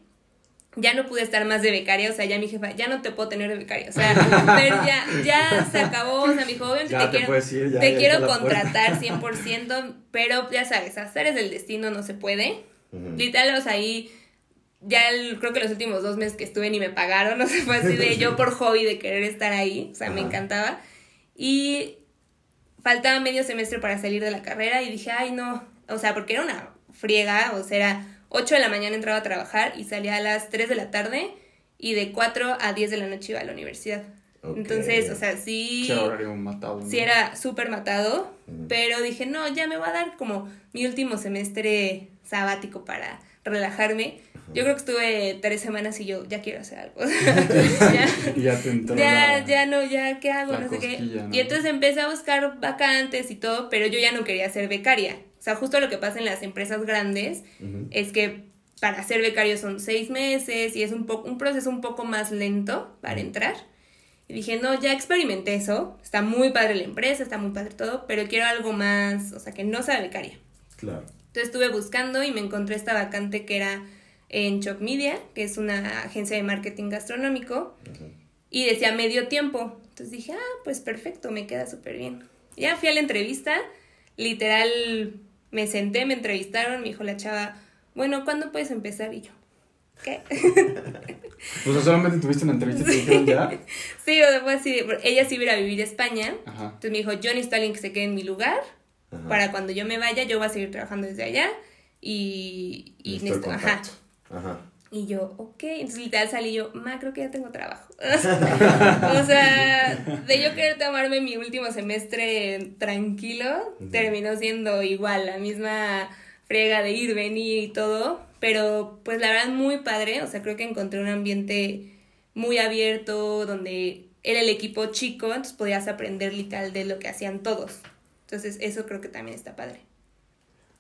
Ya no pude estar más de becaria, o sea, ya mi jefa, ya no te puedo tener de becaria, o sea, pero ya, ya se acabó, o sea, mi Ya te te quiero, puedes ir, ya- te ya quiero la puerta. contratar 100%, pero ya sabes, hacer del destino no se puede. Literal, o sea, ahí ya el- creo que los últimos dos meses que estuve ni me pagaron, *laughs* o sea, fue así de yo por hobby de querer estar ahí, o sea, me encantaba. Y faltaba medio semestre para salir de la carrera y dije, ay, no, o sea, porque era una friega, o sea, era 8 de la mañana entraba a trabajar y salía a las 3 de la tarde y de 4 a 10 de la noche iba a la universidad. Entonces, o sea, sí... Matado. ¿no? Sí era súper matado, pero dije, no, ya me va a dar como mi último semestre sabático para relajarme. Yo creo que estuve tres semanas y yo ya quiero hacer algo. *laughs* *laughs* ya, ya te entró ya, la- ya no, ya, ¿qué hago? No sé qué. Y entonces empecé a buscar vacantes y todo, pero yo ya no quería ser becaria. O sea, justo lo que pasa en las empresas grandes es que para ser becario son seis meses y es un, poco un proceso un poco más lento para entrar. Y dije, no, ya experimenté eso, está muy padre la empresa, está muy padre todo, pero quiero algo más, o sea, que no sea becaria. Claro. Entonces estuve buscando y me encontré esta vacante que era en Choc Media, que es una agencia de marketing gastronómico, y decía medio tiempo. Entonces dije, ah, pues perfecto, me queda súper bien. Ya fui a la entrevista, literal, me senté, me entrevistaron, me dijo la chava, bueno, ¿cuándo puedes empezar? Y yo, ¿qué? *laughs* O sea, solamente tuviste una entrevista y te dijeron ya. *laughs* sí, o sea, fue así, de- ella sí iba a ir a vivir a España, Ajá. entonces me dijo, yo necesito a alguien que se quede en mi lugar, Ajá. para cuando yo me vaya, yo voy a seguir trabajando desde allá, y, y Necesito ajá. Ajá. Y yo, ok, entonces literal salí yo, ma, creo que ya tengo trabajo. *laughs* o sea, de yo querer tomarme mi último semestre tranquilo, terminó siendo igual, la misma frega de ir, venir y todo, pero pues la verdad muy padre, o sea, creo que encontré un ambiente muy abierto, donde era el equipo chico, entonces podías aprender literal de lo que hacían todos. Entonces eso creo que también está padre.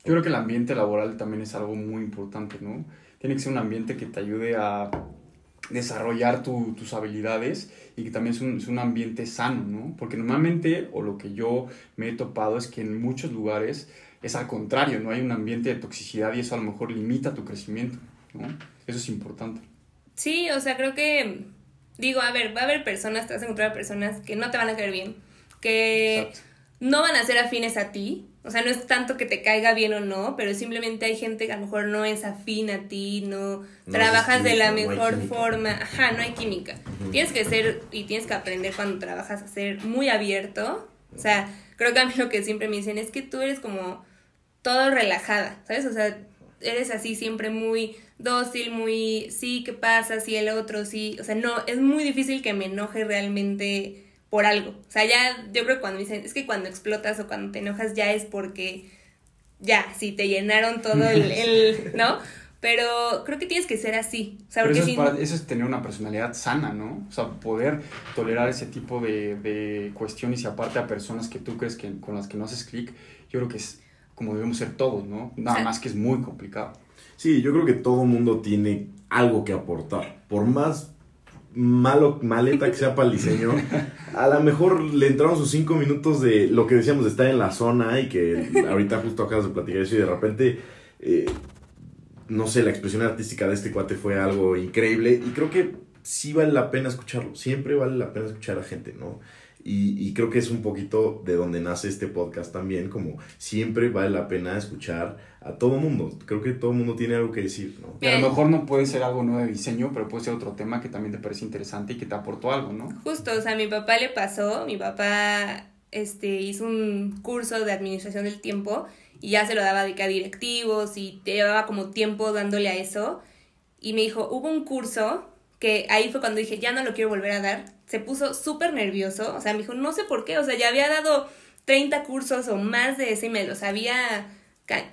Yo creo que el ambiente laboral también es algo muy importante, ¿no? Tiene que ser un ambiente que te ayude a desarrollar tu- tus habilidades y que también es un, es un ambiente sano, ¿no? Porque normalmente, o lo que yo me he topado es que en muchos lugares es al contrario, no hay un ambiente de toxicidad y eso a lo mejor limita tu crecimiento, ¿no? Eso es importante. Sí, o sea, creo que, digo, a ver, va a haber personas, te vas a encontrar personas que no te van a caer bien, que Exacto. no van a ser afines a ti, o sea, no es tanto que te caiga bien o no, pero simplemente hay gente que a lo mejor no es afín a ti, no, No trabajas de la no mejor forma, ajá, no hay química. Tienes que ser y tienes que aprender cuando trabajas a ser muy abierto, o sea, creo que a mí lo que siempre me dicen es que tú eres como todo relajada, ¿sabes? O sea, eres así siempre muy dócil, muy, sí, ¿qué pasa? Sí, el otro, sí. O sea, no, es muy difícil que me enoje realmente por algo. O sea, ya, yo creo que cuando dicen, es que cuando explotas o cuando te enojas ya es porque, ya, sí, te llenaron todo el, *laughs* el ¿no? Pero creo que tienes que ser así. O sea, Pero porque eso, si es para- eso es tener una personalidad sana, ¿no? O sea, poder tolerar ese tipo de, de cuestiones y aparte a personas que tú crees que con las que no haces clic, yo creo que es como debemos ser todos, ¿no? Nada más que es muy complicado. Sí, yo creo que todo mundo tiene algo que aportar. Por más malo, maleta que sea para el diseño, a lo mejor le entraron sus cinco minutos de lo que decíamos de estar en la zona y que ahorita justo acabas de platicar eso y de repente, eh, no sé, la expresión artística de este cuate fue algo increíble y creo que sí vale la pena escucharlo, siempre vale la pena escuchar a gente, ¿no? Y, y, creo que es un poquito de donde nace este podcast también, como siempre vale la pena escuchar a todo mundo. Creo que todo mundo tiene algo que decir, ¿no? A lo mejor no puede ser algo nuevo de diseño, pero puede ser otro tema que también te parece interesante y que te aportó algo, ¿no? Justo, o sea, a mi papá le pasó, mi papá este, hizo un curso de administración del tiempo y ya se lo daba de que a directivos y te llevaba como tiempo dándole a eso. Y me dijo, hubo un curso que ahí fue cuando dije, ya no lo quiero volver a dar. Se puso súper nervioso, o sea, me dijo, no sé por qué, o sea, ya había dado 30 cursos o más de ese y me lo sabía.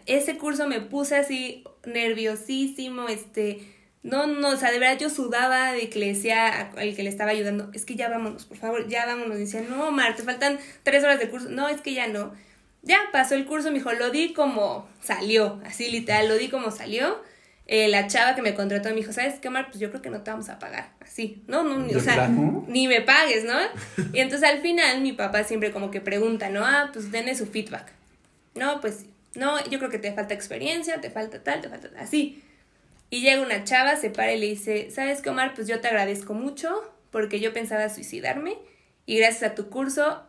Ese curso me puse así nerviosísimo, este, no, no, o sea, de verdad yo sudaba de que le decía al que le estaba ayudando, es que ya vámonos, por favor, ya vámonos. Y decía, no, Mar, te faltan tres horas de curso. No, es que ya no. Ya pasó el curso, me dijo, lo di como salió, así literal, lo di como salió eh, la chava que me contrató me dijo, ¿sabes qué, Mar? Pues yo creo que no te vamos a pagar. Así, no, no, ni, o sea, ni me pagues, ¿no? Y entonces al final mi papá siempre como que pregunta, ¿no? Ah, pues denle su feedback. No, pues, no, yo creo que te falta experiencia, te falta tal, te falta tal, así. Y llega una chava, se para y le dice, ¿sabes qué, Omar? Pues yo te agradezco mucho porque yo pensaba suicidarme y gracias a tu curso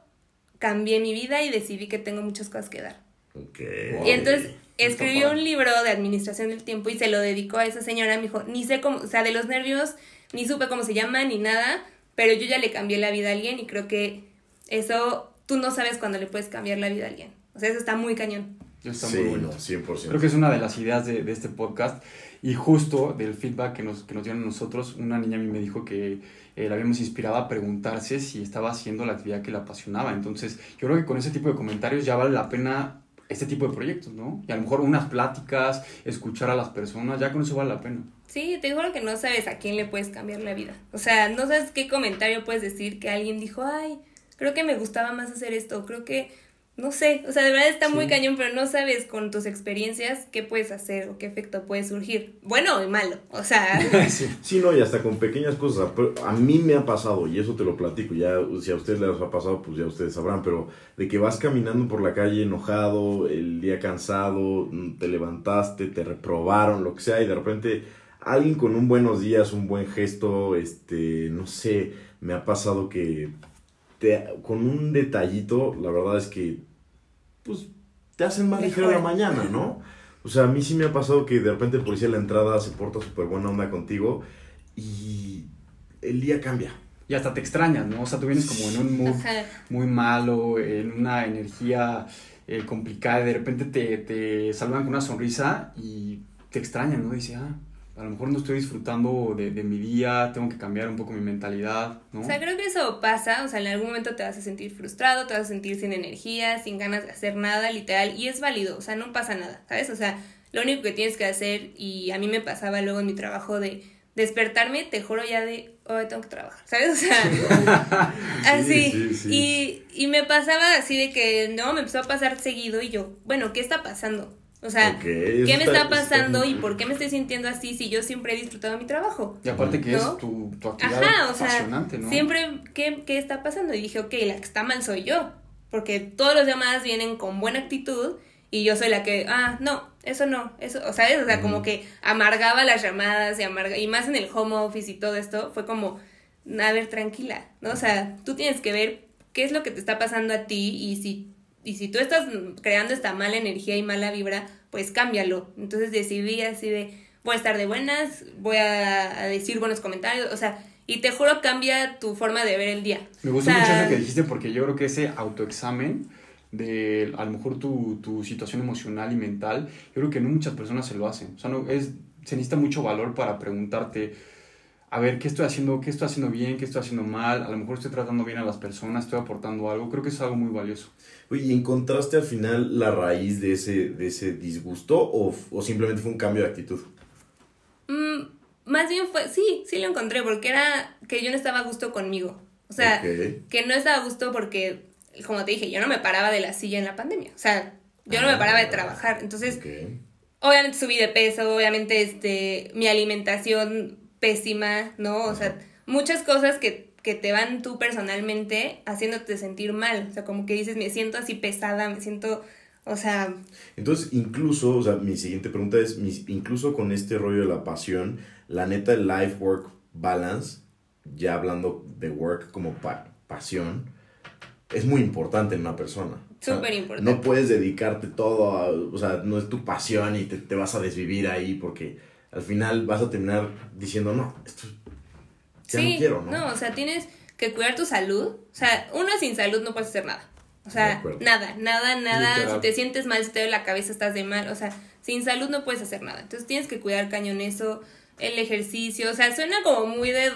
cambié mi vida y decidí que tengo muchas cosas que dar. Okay. Y entonces escribió un libro de administración del tiempo y se lo dedicó a esa señora. Me dijo, ni sé cómo, o sea, de los nervios, ni supe cómo se llama, ni nada, pero yo ya le cambié la vida a alguien y creo que eso, tú no sabes cuándo le puedes cambiar la vida a alguien. O sea, eso está muy cañón. Está muy bueno. 100%. Creo que es una de las ideas de, de, este podcast. Y justo del feedback que nos, que nos dieron nosotros, una niña a mí me dijo que eh, la habíamos inspirado a preguntarse si estaba haciendo la actividad que le apasionaba. Entonces, yo creo que con ese tipo de comentarios ya vale la pena este tipo de proyectos, ¿no? Y a lo mejor unas pláticas, escuchar a las personas, ya con eso vale la pena. Sí, te juro que no sabes a quién le puedes cambiar la vida. O sea, no sabes qué comentario puedes decir que alguien dijo, ay, creo que me gustaba más hacer esto, creo que no sé, o sea, de verdad está muy cañón, pero no sabes con tus experiencias qué puedes hacer o qué efecto puede surgir. Bueno o malo, o sea. *laughs* sí. no, y hasta con pequeñas cosas. A mí me ha pasado, y eso te lo platico, ya si a ustedes les ha pasado, pues ya ustedes sabrán, pero de que vas caminando por la calle enojado, el día cansado, mm, te levantaste, te reprobaron, lo que sea, y de repente alguien con un buenos días, un buen gesto, este, no sé, me ha pasado que te, con un detallito, la verdad es que pues te hacen más ligero la mañana, ¿no? O sea, a mí sí me ha pasado que de repente el policía de la entrada se porta súper buena onda contigo y el día cambia. Y hasta te extrañas, ¿no? O sea, tú vienes como en un mood muy malo, en una energía eh, complicada, y de repente te, te saludan con una sonrisa y te extrañan, ¿no? Dice, ah, a lo mejor no estoy disfrutando de, de, mi día, tengo que cambiar un poco mi mentalidad, ¿no? O sea, creo que eso pasa, o sea, en algún momento te vas a sentir frustrado, te vas a sentir sin energía, sin ganas de hacer nada, literal, y es válido, o sea, no pasa nada, ¿sabes? O sea, lo único que tienes que hacer, y a mí me pasaba luego en mi trabajo de despertarme, te juro ya de, hoy tengo que trabajar, ¿sabes? O sea, *laughs* así, Y, y me pasaba así de que, no, me empezó a pasar seguido, y yo, bueno, ¿qué está pasando? O sea, ¿qué me está, pasando y por qué me estoy sintiendo así si yo siempre he disfrutado mi trabajo? Y aparte que es tu, tu actividad Ajá, o sea, ¿no? Siempre, ¿qué, ¿qué está pasando? Y dije, ok, la que está mal soy yo. Porque todos los demás vienen con buena actitud y yo soy la que, ah, no, eso no, eso, o sea, o sea, como que amargaba las llamadas y amarga, y más en el home office y todo esto, fue como, a ver, tranquila, ¿no? O sea, tú tienes que ver qué es lo que te está pasando a ti y si y si tú estás creando esta mala energía y mala vibra, pues cámbialo. Entonces decidí así de, voy a estar de buenas, voy a, decir buenos comentarios, o sea, y te juro cambia tu forma de ver el día. Me gusta mucho eso que dijiste porque yo creo que ese autoexamen de a lo mejor tu, tu, situación emocional y mental, yo creo que no muchas personas se lo hacen. O sea, no, es, se necesita mucho valor para preguntarte, a ver, ¿qué estoy haciendo? ¿Qué estoy haciendo bien? ¿Qué estoy haciendo mal? A lo mejor estoy tratando bien a las personas, estoy aportando algo. Creo que es algo muy valioso. Oye, ¿y encontraste al final la raíz de ese, de ese disgusto o, o simplemente fue un cambio de actitud? Mm, más bien fue, sí, sí lo encontré, porque era que yo no estaba a gusto conmigo. O sea, que no estaba a gusto porque, como te dije, yo no me paraba de la silla en la pandemia. O sea, yo no me paraba de ah, trabajar. Entonces, obviamente subí de peso, obviamente este, mi alimentación pésima, ¿no? O sea, muchas cosas que, que te van tú personalmente haciéndote sentir mal. O sea, como que dices, me siento así pesada, me siento, o sea... Entonces, incluso, o sea, mi siguiente pregunta es, incluso con este rollo de la pasión, la neta, el life-work balance, ya hablando de work como pa- pasión, es muy importante en una persona. O sea, Súper importante. No puedes dedicarte todo, a- o sea, no es tu pasión y te, te vas a desvivir ahí porque al final vas a terminar diciendo, no, esto ya sí, no quiero, ¿no? o sea, tienes que cuidar tu salud. O sea, uno sin salud no puedes hacer nada. O sea, nada, nada, nada. Literal. Si te sientes mal, si te duele la cabeza, estás de mal. O sea, sin salud no puedes hacer nada. Entonces tienes que cuidar cañón eso, el ejercicio. O sea, suena como muy de.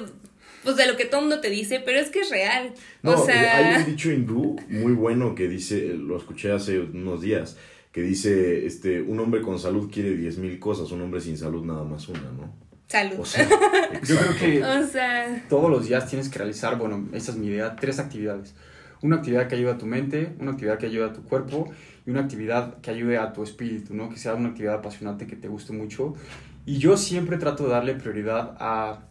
Pues de lo que todo mundo te dice, pero es que es real. No, o sea. hay un dicho hindú muy bueno que dice, lo escuché hace unos días, que dice, este, un hombre con salud quiere diez mil cosas, un hombre sin salud nada más una, ¿no? Salud. O sea, *laughs* Yo creo que O sea, todos los días tienes que realizar, bueno, esa es mi idea, tres actividades. Una actividad que ayude a tu mente, una actividad que ayude a tu cuerpo y una actividad que ayude a tu espíritu, ¿no? Que sea una actividad apasionante que te guste mucho. Y yo siempre trato de darle prioridad a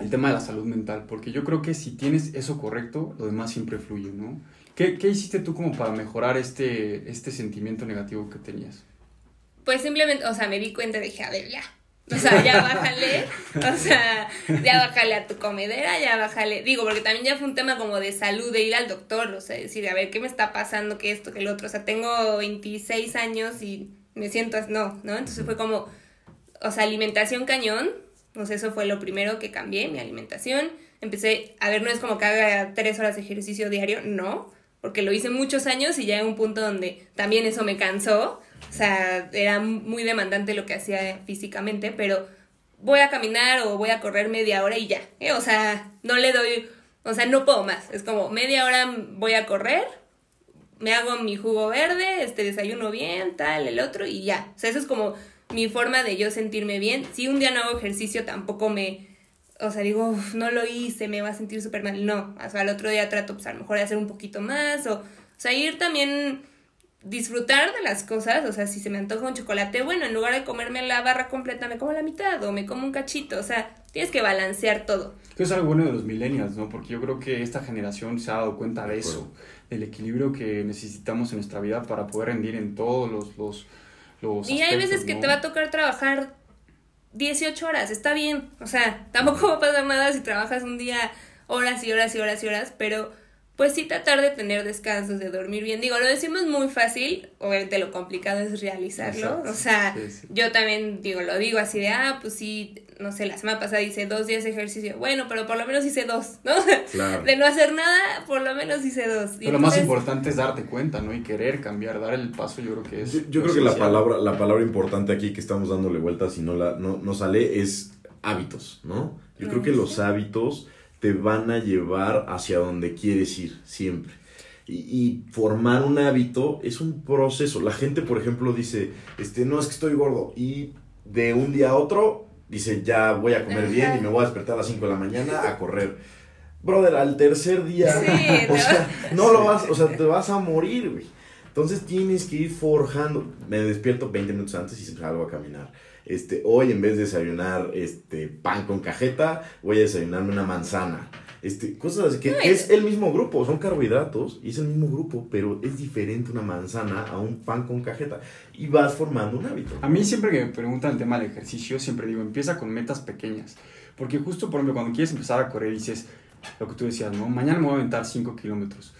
el tema de la salud mental, porque yo creo que si tienes eso correcto, lo demás siempre fluye, ¿no? ¿Qué, qué hiciste tú como para mejorar este, este sentimiento negativo que tenías? pues simplemente, o sea, me di cuenta y dije, a ver, ya. O sea, ya bájale, o sea, ya bájale a tu comedera, ya bájale. Digo, porque también ya fue un tema como de salud, de ir al doctor, o sea, decir, a ver, ¿qué me está pasando? ¿Qué esto? ¿Qué el otro? O sea, tengo 26 años y me siento, no, ¿no? Entonces fue como, o sea, alimentación cañón, pues eso fue lo primero que cambié, mi alimentación. Empecé, a ver, no es como que haga tres horas de ejercicio diario, no, porque lo hice muchos años y ya en un punto donde también eso me cansó. O sea, era muy demandante lo que hacía físicamente, pero voy a caminar o voy a correr media hora y ya. ¿eh? O sea, no le doy, o sea, no puedo más. Es como media hora voy a correr, me hago mi jugo verde, este desayuno bien, tal, el otro y ya. O sea, eso es como mi forma de yo sentirme bien. Si un día no hago ejercicio, tampoco me, o sea, digo, "Uf, no lo hice, me va a sentir súper mal. No, o sea, al otro día trato, pues a lo mejor de hacer un poquito más o, o sea, ir también disfrutar de las cosas, o sea, si se me antoja un chocolate, bueno, en lugar de comerme la barra completa, me como la mitad o me como un cachito, o sea, tienes que balancear todo. Que es algo bueno de los millennials, ¿no? Porque yo creo que esta generación se ha dado cuenta de eso, del equilibrio que necesitamos en nuestra vida para poder rendir en todos los, los, los Y hay veces que te va a tocar trabajar 18 horas, está bien, o sea, tampoco va a pasar nada si trabajas un día horas y horas y horas y horas, pero pues sí tratar de tener descansos, de dormir bien. Digo, lo decimos muy fácil, obviamente lo complicado es realizarlo, Exacto. o sea, Sí, sí. yo también digo, lo digo así de, ah, pues sí, no sé, la semana pasada hice dos días de ejercicio, bueno, pero por lo menos hice dos, ¿no? Claro. *laughs* De no hacer nada, por lo menos hice dos. Y Pero lo más importante es darte cuenta, ¿no? Y querer cambiar, dar el paso, yo creo que es... Yo, creo que la palabra, la palabra importante aquí que estamos dándole vueltas y no, la, no, no sale es hábitos, ¿no? Yo creo que los hábitos te van a llevar hacia donde quieres ir siempre. Y, y formar un hábito es un proceso. La gente, por ejemplo, dice, este, no es que estoy gordo. Y de un día a otro dice, ya voy a comer Ajá. bien y me voy a despertar a las 5 de la mañana a correr. Brother, al tercer día, Sí, *laughs* o sea, no lo vas, o sea, te vas a morir, güey. Entonces tienes que ir forjando. Me despierto 20 minutos antes y salgo a caminar. Este, hoy en vez de desayunar este, pan con cajeta, voy a desayunarme una manzana. Este, cosas así que No, es- es el mismo grupo, son carbohidratos y es el mismo grupo, pero es diferente una manzana a un pan con cajeta. Y vas formando un hábito. A mí siempre que me preguntan el tema del ejercicio, siempre digo, empieza con metas pequeñas. Porque justo, por ejemplo, cuando quieres empezar a correr, dices, lo que tú decías, ¿no? Mañana me voy a aventar 5 kilómetros.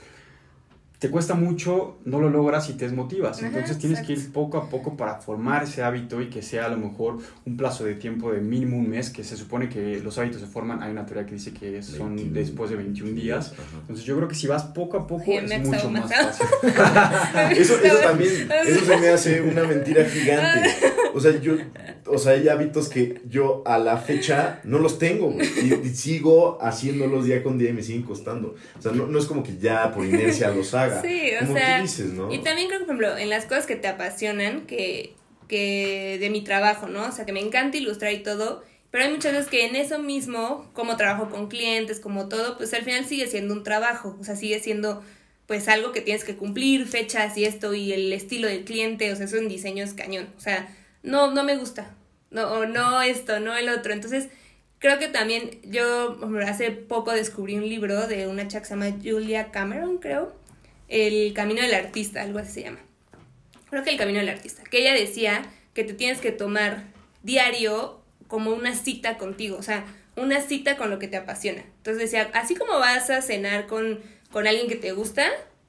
Te cuesta mucho, no lo logras y te desmotivas. Ajá, Entonces tienes que ir exacto. poco a poco para formar ese hábito y que sea a lo mejor un plazo de tiempo de mínimo un mes, que se supone que los hábitos se forman. Hay una teoría que dice que son 21 después de 21 días. Ajá. Entonces yo creo que si vas poco a poco Ay, es mucho más exaumata. *laughs* fácil. Eso, eso también, eso se me hace una mentira gigante. O sea, yo, o sea, hay hábitos que yo a la fecha no los tengo, güey, y, y sigo haciéndolos día con día y me siguen costando. O sea, no, no es como que ya por inercia los haga. Sí, o como sea, tú dices, ¿no? Y también creo que, por ejemplo, en las cosas que te apasionan, que, que de mi trabajo, ¿no? O sea, que me encanta ilustrar y todo, pero hay muchas veces que en eso mismo, como trabajo con clientes, como todo, pues al final sigue siendo un trabajo, o sea, sigue siendo pues algo que tienes que cumplir, fechas y esto y el estilo del cliente, o sea, eso en diseño es cañón, o sea, no, no me gusta, no, o no esto, no el otro. Entonces, creo que también yo hace poco descubrí un libro de una chica que se llama Julia Cameron, creo, El Camino del Artista, algo así se llama. Creo que El Camino del Artista, que ella decía que te tienes que tomar diario como una cita contigo, o sea, una cita con lo que te apasiona. Entonces decía, así como vas a cenar con, con alguien que te gusta,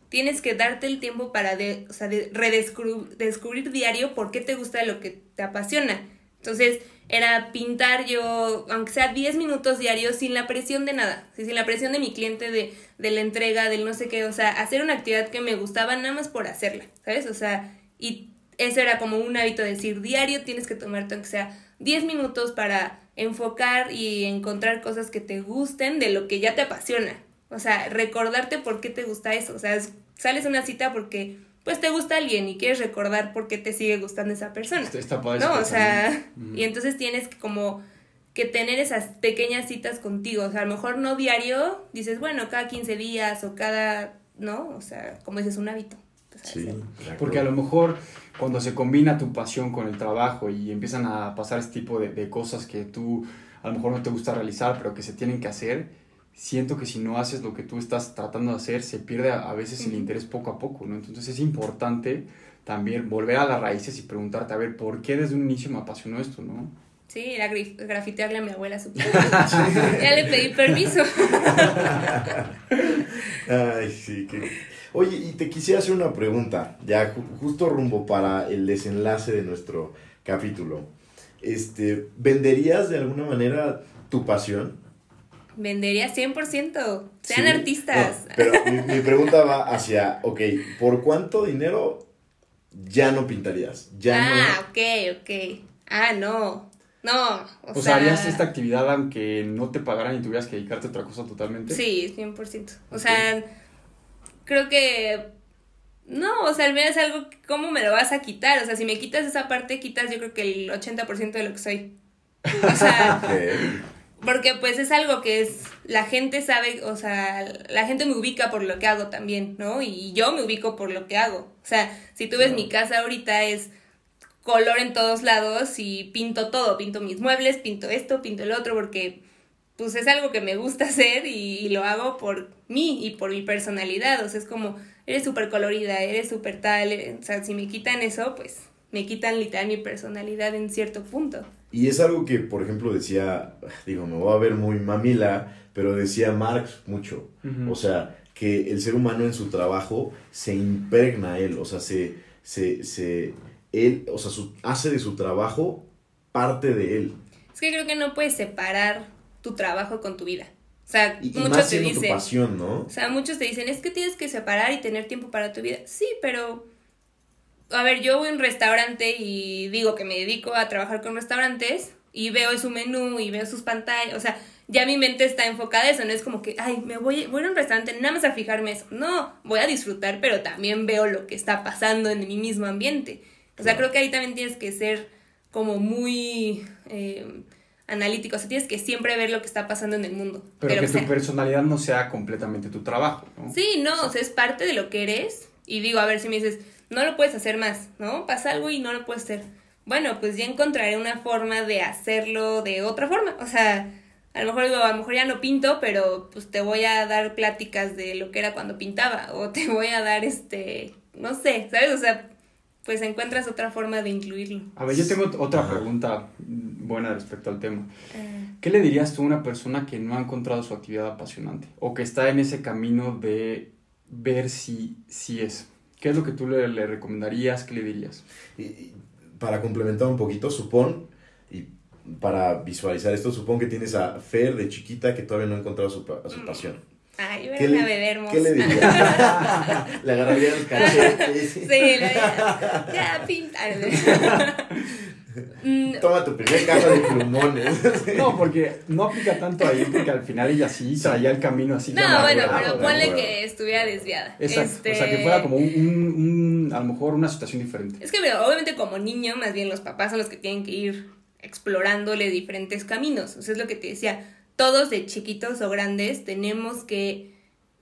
tienes que darte el tiempo para de, o sea, de redescubrir diario por qué te gusta lo que te apasiona. Entonces, era pintar yo, aunque sea 10 minutos diarios, sin la presión de nada, sin la presión de mi cliente, de, de la entrega, del no sé qué, o sea, hacer una actividad que me gustaba nada más por hacerla, ¿sabes? O sea, y eso era como un hábito de decir, diario tienes que tomarte, aunque sea 10 minutos para enfocar y encontrar cosas que te gusten de lo que ya te apasiona. O sea, recordarte por qué te gusta eso. O sea, sales a una cita porque pues te gusta alguien y quieres recordar por qué te sigue gustando esa persona. Está, no, o sea, y entonces tienes que como que tener esas pequeñas citas contigo. O sea, a lo mejor no diario, dices, bueno, cada 15 días o cada, ¿no? O sea, como dices, un hábito. Sí, porque a lo mejor cuando se combina tu pasión con el trabajo y empiezan a pasar este tipo de, de cosas que tú a lo mejor no te gusta realizar, pero que se tienen que hacer, siento que si no haces lo que tú estás tratando de hacer, se pierde a, veces el interés poco a poco, ¿no? Entonces es importante también volver a las raíces y preguntarte, a ver, ¿por qué desde un inicio me apasionó esto, no? Sí, era grafitearle a mi abuela su *laughs* *laughs* Ya le pedí permiso. Ay, sí, que... Oye, y te quisiera hacer una pregunta, ya justo rumbo para el desenlace de nuestro capítulo. Este, ¿venderías de alguna manera tu pasión? Vendería 100%. Sean artistas. pero mi, pregunta va hacia, ok, ¿por cuánto dinero ya no pintarías? Ya ah, ok, ok. Ah, no. No. O, sea, ¿harías esta actividad aunque no te pagaran y tuvieras que dedicarte a otra cosa totalmente? Sí, 100%. O sea, creo que... No, o sea, al menos es algo, ¿cómo me lo vas a quitar? O sea, si me quitas esa parte, quitas yo creo que el 80% de lo que soy. O sea, *laughs* porque pues es algo que es, la gente sabe, o sea, la gente me ubica por lo que hago también, ¿no? Y yo me ubico por lo que hago. O sea, si tú ves mi casa ahorita es color en todos lados y pinto todo, pinto mis muebles, pinto esto, pinto el otro, porque pues es algo que me gusta *laughs* hacer y, lo hago por mí y por mi personalidad. O sea, es como, eres súper colorida, eres súper tal, o sea, si me quitan eso, pues me quitan literal mi personalidad en cierto punto. Y es algo que, por ejemplo, decía, digo, me voy a ver muy mamila, pero decía Marx mucho. O sea, que el ser humano en su trabajo se impregna a él, o sea, se, se, se él, o sea, hace de su trabajo parte de él. Es que creo que no puedes separar tu trabajo con tu vida. O sea, muchos te dicen, tu pasión, ¿no? O sea, muchos te dicen, es que tienes que separar y tener tiempo para tu vida. Sí, pero a ver, yo voy a un restaurante y digo que me dedico a trabajar con restaurantes y veo su menú y veo sus pantallas, o sea, ya mi mente está enfocada a eso, no es como que, ay, me voy, voy a un restaurante nada más a fijarme eso. No, voy a disfrutar, pero también veo lo que está pasando en mi mismo ambiente. O sea, creo que ahí también tienes que ser como muy eh, analítico, o sea, tienes que siempre ver lo que está pasando en el mundo. Pero, que tu personalidad no sea completamente tu trabajo, ¿no? Sí, no, o sea, es parte de lo que eres. Y digo, a ver si me dices, no lo puedes hacer más, ¿no? Pasa algo y no lo puedes hacer. Bueno, pues ya encontraré una forma de hacerlo de otra forma. O sea, a lo mejor digo, a lo mejor ya no pinto, pero pues te voy a dar pláticas de lo que era cuando pintaba. O te *laughs* voy a dar este, no sé, ¿sabes? O sea, pues encuentras otra forma de incluirlo. A ver, yo tengo otra pregunta buena respecto al tema. Eh. ¿Qué le dirías tú a una persona que no ha encontrado su actividad apasionante? O que está en ese camino de ver si, si es. ¿Qué es lo que tú le, recomendarías? ¿Qué le dirías? Y, para complementar un poquito, supón, y para visualizar esto, supón que tienes a Fer de chiquita que todavía no ha encontrado su, su mm. pasión. Ay, ven a beber, ¿Qué le dirías? *laughs* le agarraría los cachetes. Sí, le diría, ya, pinta. *laughs* Mm. Toma tu primer caja de plumones. *laughs* no, porque no aplica tanto ahí, porque al final ella sí traía el camino así. No, bueno, pero ponle que estuviera desviada. Exacto. O sea, que fuera como un, a lo mejor una situación diferente. Es que, mira, obviamente como niño, más bien los papás son los que tienen que ir explorándole diferentes caminos. O sea, es lo que te decía, todos de chiquitos o grandes tenemos que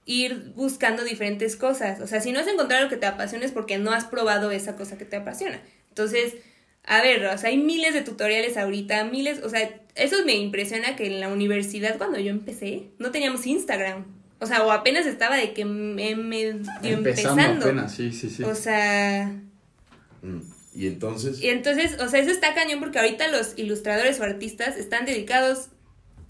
ir buscando diferentes cosas. O sea, si no has encontrado lo que te apasiona es porque no has probado esa cosa que te apasiona. Entonces, a ver, o sea, hay miles de tutoriales ahorita, miles, o sea, eso me impresiona que en la universidad cuando yo empecé no teníamos Instagram. O sea, o apenas estaba de que me medio Empezando empezando. apenas, sí, sí, sí. O sea, Mm. Y entonces, y entonces, o sea, eso está cañón porque ahorita los ilustradores o artistas están dedicados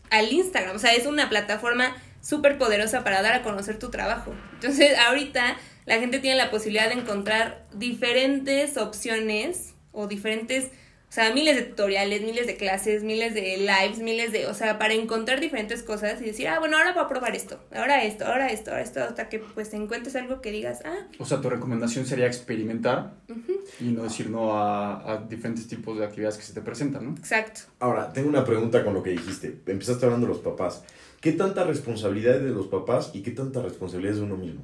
al Instagram. O sea, es una plataforma súper poderosa para dar a conocer tu trabajo. Entonces, ahorita la gente tiene la posibilidad de encontrar diferentes opciones o diferentes, o sea, miles de tutoriales, miles de clases, miles de lives, miles de, o sea, para encontrar diferentes cosas y decir, ah, bueno, ahora voy a probar esto, ahora esto, ahora esto, ahora esto, hasta que pues encuentres algo que digas, ah, O sea, tu recomendación sería experimentar y no decir no a, a diferentes tipos de actividades que se te presentan, ¿no? exacto. ahora, tengo una pregunta con lo que dijiste. Empezaste hablando de los papás. ¿Qué tanta responsabilidad es de los papás y qué tanta responsabilidad es de uno mismo?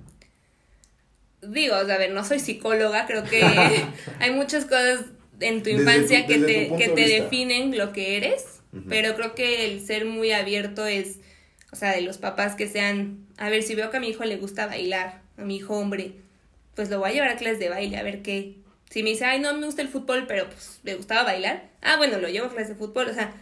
digo, o sea, a ver, no soy psicóloga, creo que *laughs* hay muchas cosas en tu infancia que desde te, tu que te vista. definen lo que eres, pero creo que el ser muy abierto es, o sea, de los papás que sean, a ver, si veo que a mi hijo le gusta bailar, a mi hijo hombre, pues lo voy a llevar a clases de baile, a ver qué. Si me dice, ay, no me gusta el fútbol, pero pues le gustaba bailar, ah, bueno, lo llevo a clases de fútbol, o sea,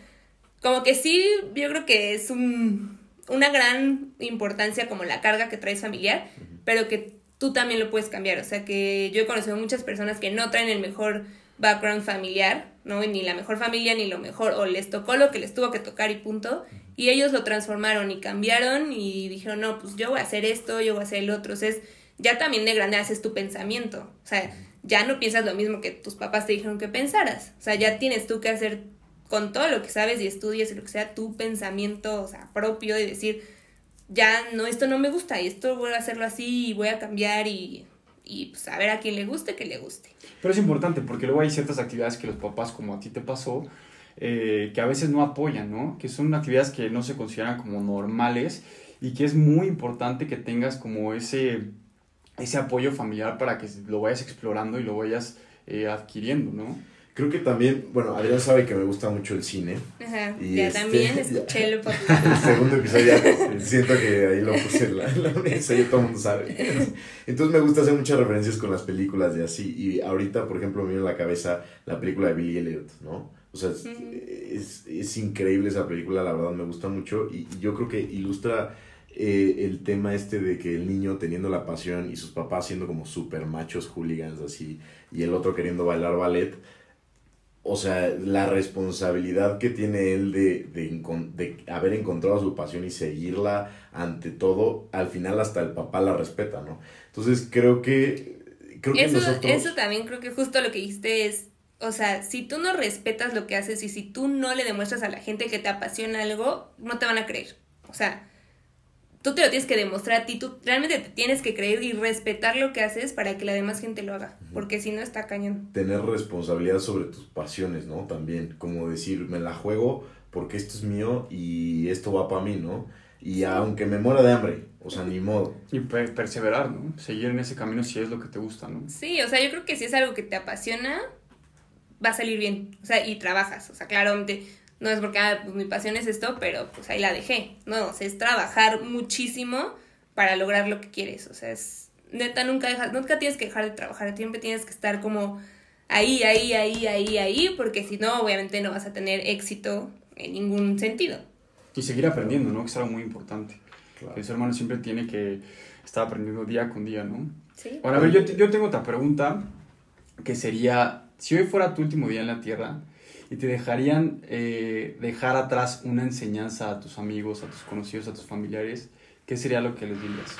como que sí, yo creo que es un, una gran importancia como la carga que traes familiar, pero que tú también lo puedes cambiar. O sea, que yo he conocido muchas personas que no traen el mejor background familiar, ¿no? Ni la mejor familia, ni lo mejor, o les tocó lo que les tuvo que tocar y punto. Y ellos lo transformaron y cambiaron y dijeron, no, pues yo voy a hacer esto, yo voy a hacer el otro. O sea, es, ya también de grande haces tu pensamiento. O sea, ya no piensas lo mismo que tus papás te dijeron que pensaras. O sea, ya tienes tú que hacer con todo lo que sabes y estudias y lo que sea, tu pensamiento, o sea, propio y decir, ya no, esto no me gusta y esto voy a hacerlo así y voy a cambiar y, y pues a ver a quien le guste, que le guste. Pero es importante porque luego hay ciertas actividades que los papás, como a ti te pasó, eh, que a veces no apoyan, ¿no? Que son actividades que no se consideran como normales y que es muy importante que tengas como ese, ese apoyo familiar para que lo vayas explorando y lo vayas eh, adquiriendo, ¿no? Creo que también, bueno, Adrián sabe que me gusta mucho el cine. Ajá, Y ya este- también *laughs* escuché el podcast. El segundo episodio ya *laughs* siento que ahí lo puse en la, en la mesa y todo el mundo sabe. Entonces me gusta hacer muchas referencias con las películas y así. Y ahorita, por ejemplo, me viene a la cabeza la película de Billy Elliot, ¿no? O sea, es, es, es increíble esa película, la verdad me gusta mucho. Y, y yo creo que ilustra eh, el tema este de que el niño teniendo la pasión y sus papás siendo como super machos hooligans así, y el otro queriendo bailar ballet o sea, la responsabilidad que tiene él de, de, haber encontrado su pasión y seguirla ante todo, al final hasta el papá la respeta, ¿no? Entonces creo que, creo que nosotros... eso también creo que justo lo que dijiste es, o sea, si tú no respetas lo que haces y si tú no le demuestras a la gente que te apasiona algo, no te van a creer. O sea, tú te lo tienes que demostrar a ti, tú realmente te tienes que creer y respetar lo que haces para que la demás gente lo haga, porque si no está cañón. tener responsabilidad sobre tus pasiones, ¿no? También, como decir, me la juego porque esto es mío y esto va para mí, ¿no? Y aunque me muera de hambre, o sea, ni modo. Y per- perseverar, ¿no? Seguir en ese camino si es lo que te gusta, ¿no? Sí, o sea, yo creo que si es algo que te apasiona, va a salir bien. O sea, y trabajas. O sea, claramente no es porque ah, pues, mi pasión es esto, pero pues ahí la dejé. No, o sea, es trabajar muchísimo para lograr lo que quieres. O sea, es neta, nunca dejas, nunca tienes que dejar de trabajar. Siempre tienes que estar como ahí, ahí, ahí, ahí, ahí, porque si no, obviamente no vas a tener éxito en ningún sentido. Y seguir aprendiendo, ¿no? Que es algo muy importante. Claro. El ser humano siempre tiene que estar aprendiendo día con día, ¿no? Sí. Bueno, a ver, yo, yo tengo otra pregunta que sería, si hoy fuera tu último día en la Tierra y te dejarían eh, dejar atrás una enseñanza a tus amigos, a tus conocidos, a tus familiares, ¿qué sería lo que les dirías?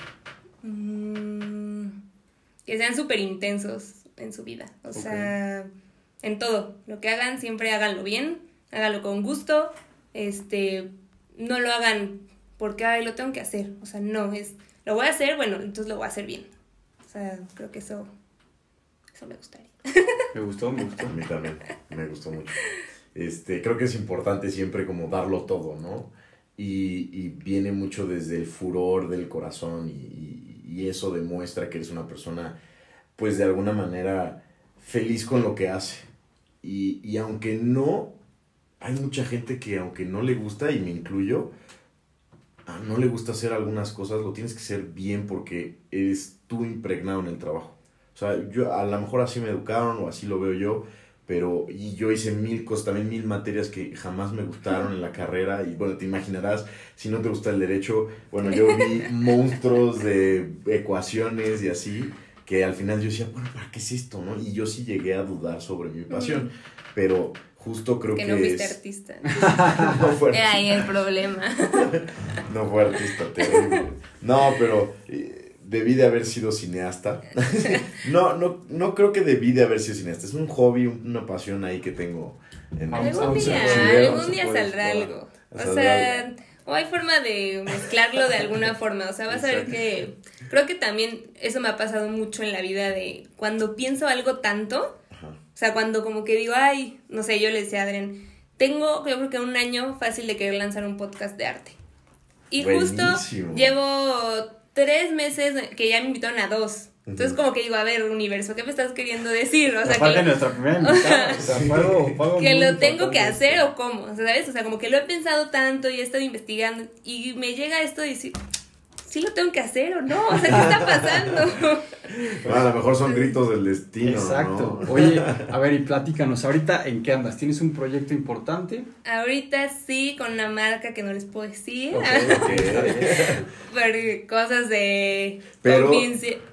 Mm, que sean súper intensos en su vida. O sea, en todo. Lo que hagan, siempre háganlo bien, háganlo con gusto. Este, no lo hagan porque, ay, lo tengo que hacer. O sea, no, es, lo voy a hacer, bueno, entonces lo voy a hacer bien. O sea, creo que eso, eso me gustaría. Me gustó, me gustó. A mí también, me gustó mucho. Este, creo que es importante siempre como darlo todo, ¿no? Y, y viene mucho desde el furor del corazón y, y- y eso demuestra que eres una persona, pues de alguna manera, feliz con lo que hace. Y, aunque no, hay mucha gente que aunque no le gusta, y me incluyo, ah, no le gusta hacer algunas cosas, lo tienes que hacer bien porque eres tú impregnado en el trabajo. O sea, yo a lo mejor así me educaron o así lo veo yo, pero y yo hice mil cosas, también mil materias que jamás me gustaron en la carrera y bueno, te imaginarás, si no te gusta el derecho, bueno, yo vi *laughs* monstruos de ecuaciones y así, que al final yo decía, bueno, ¿para qué es esto? ¿no? Y yo sí llegué a dudar sobre mi pasión, pero justo creo Que que, no fuiste es... artista. no *laughs* fue Era ahí el problema. *laughs* no fue artista, terrible. No, pero eh, debí de haber sido cineasta. *laughs* *laughs* no, no, no creo que debí de haber sido cineasta. Es un hobby, una pasión ahí que tengo. En, Algún día, algún día saldrá algo. O Saldrá sea, o hay forma de mezclarlo de alguna forma. O sea, vas a ver que. Creo que también eso me ha pasado mucho en la vida de cuando pienso algo tanto. Ajá. O sea, cuando como que digo, ay, no sé, yo le decía a Adrián, tengo yo creo que un año fácil de querer lanzar un podcast de arte. Y justo llevo tres meses que ya me invitaron a dos. Entonces como que digo, a ver, universo, ¿qué me estás queriendo decir? O sea, Aparte que, nuestra primera *laughs* invitada, o sea, fue algo- fue algo que lo tengo que hacer o cómo, o sea, ¿sabes? O sea, como que lo he pensado tanto y he estado investigando y me llega esto y decir, ¿sí lo tengo que hacer o no? O sea, ¿qué está pasando? *laughs* A lo mejor son gritos del destino. Exacto. ¿no? Oye, a ver, y platícanos, ahorita en qué andas? ¿Tienes un proyecto importante? Ahorita sí, con una marca que no les puedo decir, Ok, *laughs* ok, está bien. por cosas de Pero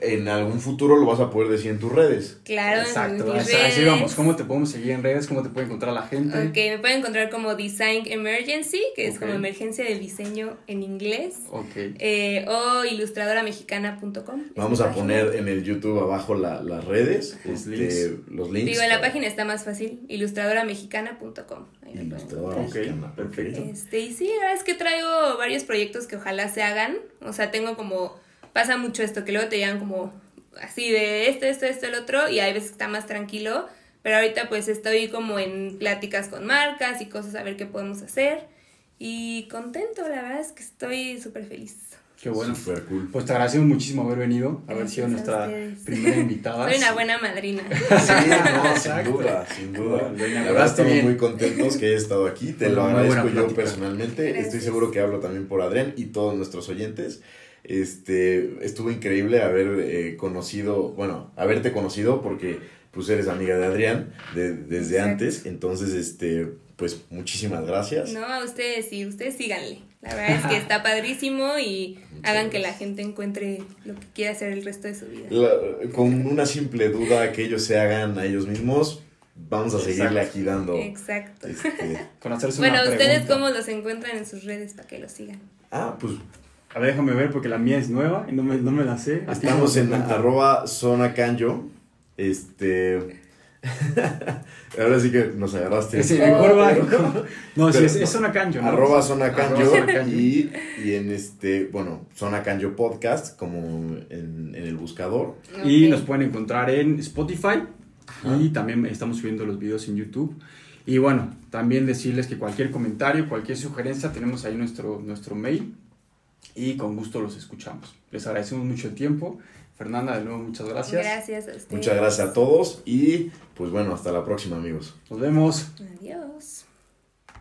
en algún futuro lo vas a poder decir en tus redes. Claro, en Exacto, mis así, vamos. ¿Cómo te podemos seguir en redes? ¿Cómo te puede encontrar la gente? Ok, me pueden encontrar como Design Emergency, que es como emergencia de diseño en inglés, Ok. eh, o ilustradoramexicana.com. Vamos a página. poner en el YouTube abajo la- las redes, Los este, links. los links. Digo, en la página está más fácil, ilustradoramexicana.com. Ilustradora mexicana, perfecto. Este, y sí, la verdad es que traigo varios proyectos que ojalá se hagan. O sea, tengo como, pasa mucho esto, que luego te llegan como así de esto, esto, esto, el otro, y hay veces que está más tranquilo. Pero ahorita pues estoy como en pláticas con marcas y cosas a ver qué podemos hacer. Y contento, la verdad es que estoy súper feliz. Qué bueno. Súper cool. Pues te agradecemos muchísimo haber venido, haber sido Gracias nuestra primera invitada. Soy una buena madrina. *laughs* Sí, no, sin duda, sin duda. La verdad inauguraste estamos bien. muy contentos que hayas estado aquí. Te Fue lo agradezco yo personalmente. Estoy seguro que hablo también por Adrián y todos nuestros oyentes. Este, estuvo increíble haber eh, conocido, bueno, haberte conocido porque pues eres amiga de Adrián de- desde Exacto. antes. Entonces, este, pues muchísimas gracias. No, a ustedes sí, ustedes síganle. La verdad es que *laughs* está padrísimo y Muchas hagan que la gente encuentre lo que quiera hacer el resto de su vida. La- con una simple duda que ellos se hagan a ellos mismos, vamos a seguirle Exacto. aquí dando. Exacto. Este, *laughs* Conocerse Bueno, una ¿ustedes pregunta. cómo los encuentran en sus redes para que los sigan? ah, pues A ver, déjame ver porque la mía es nueva y no me, no me la sé. ¿A ti cómo Estamos en arroba zona canyo. Este. *laughs* Ahora sí que nos agarraste. Sí, en curva. *laughs* No, sí, es, zona cancho, ¿no? Arroba zona Canyo. Y, y en este, bueno, zona canyo podcast, como en, en el buscador. Y nos pueden encontrar en Spotify y también estamos subiendo los videos en YouTube. Y bueno, también decirles que cualquier comentario, cualquier sugerencia, tenemos ahí nuestro, nuestro mail y con gusto los escuchamos. Les agradecemos mucho el tiempo. Fernanda, de nuevo, muchas gracias. Gracias a ustedes. Muchas gracias a todos y pues bueno, hasta la próxima amigos. Nos vemos. Adiós.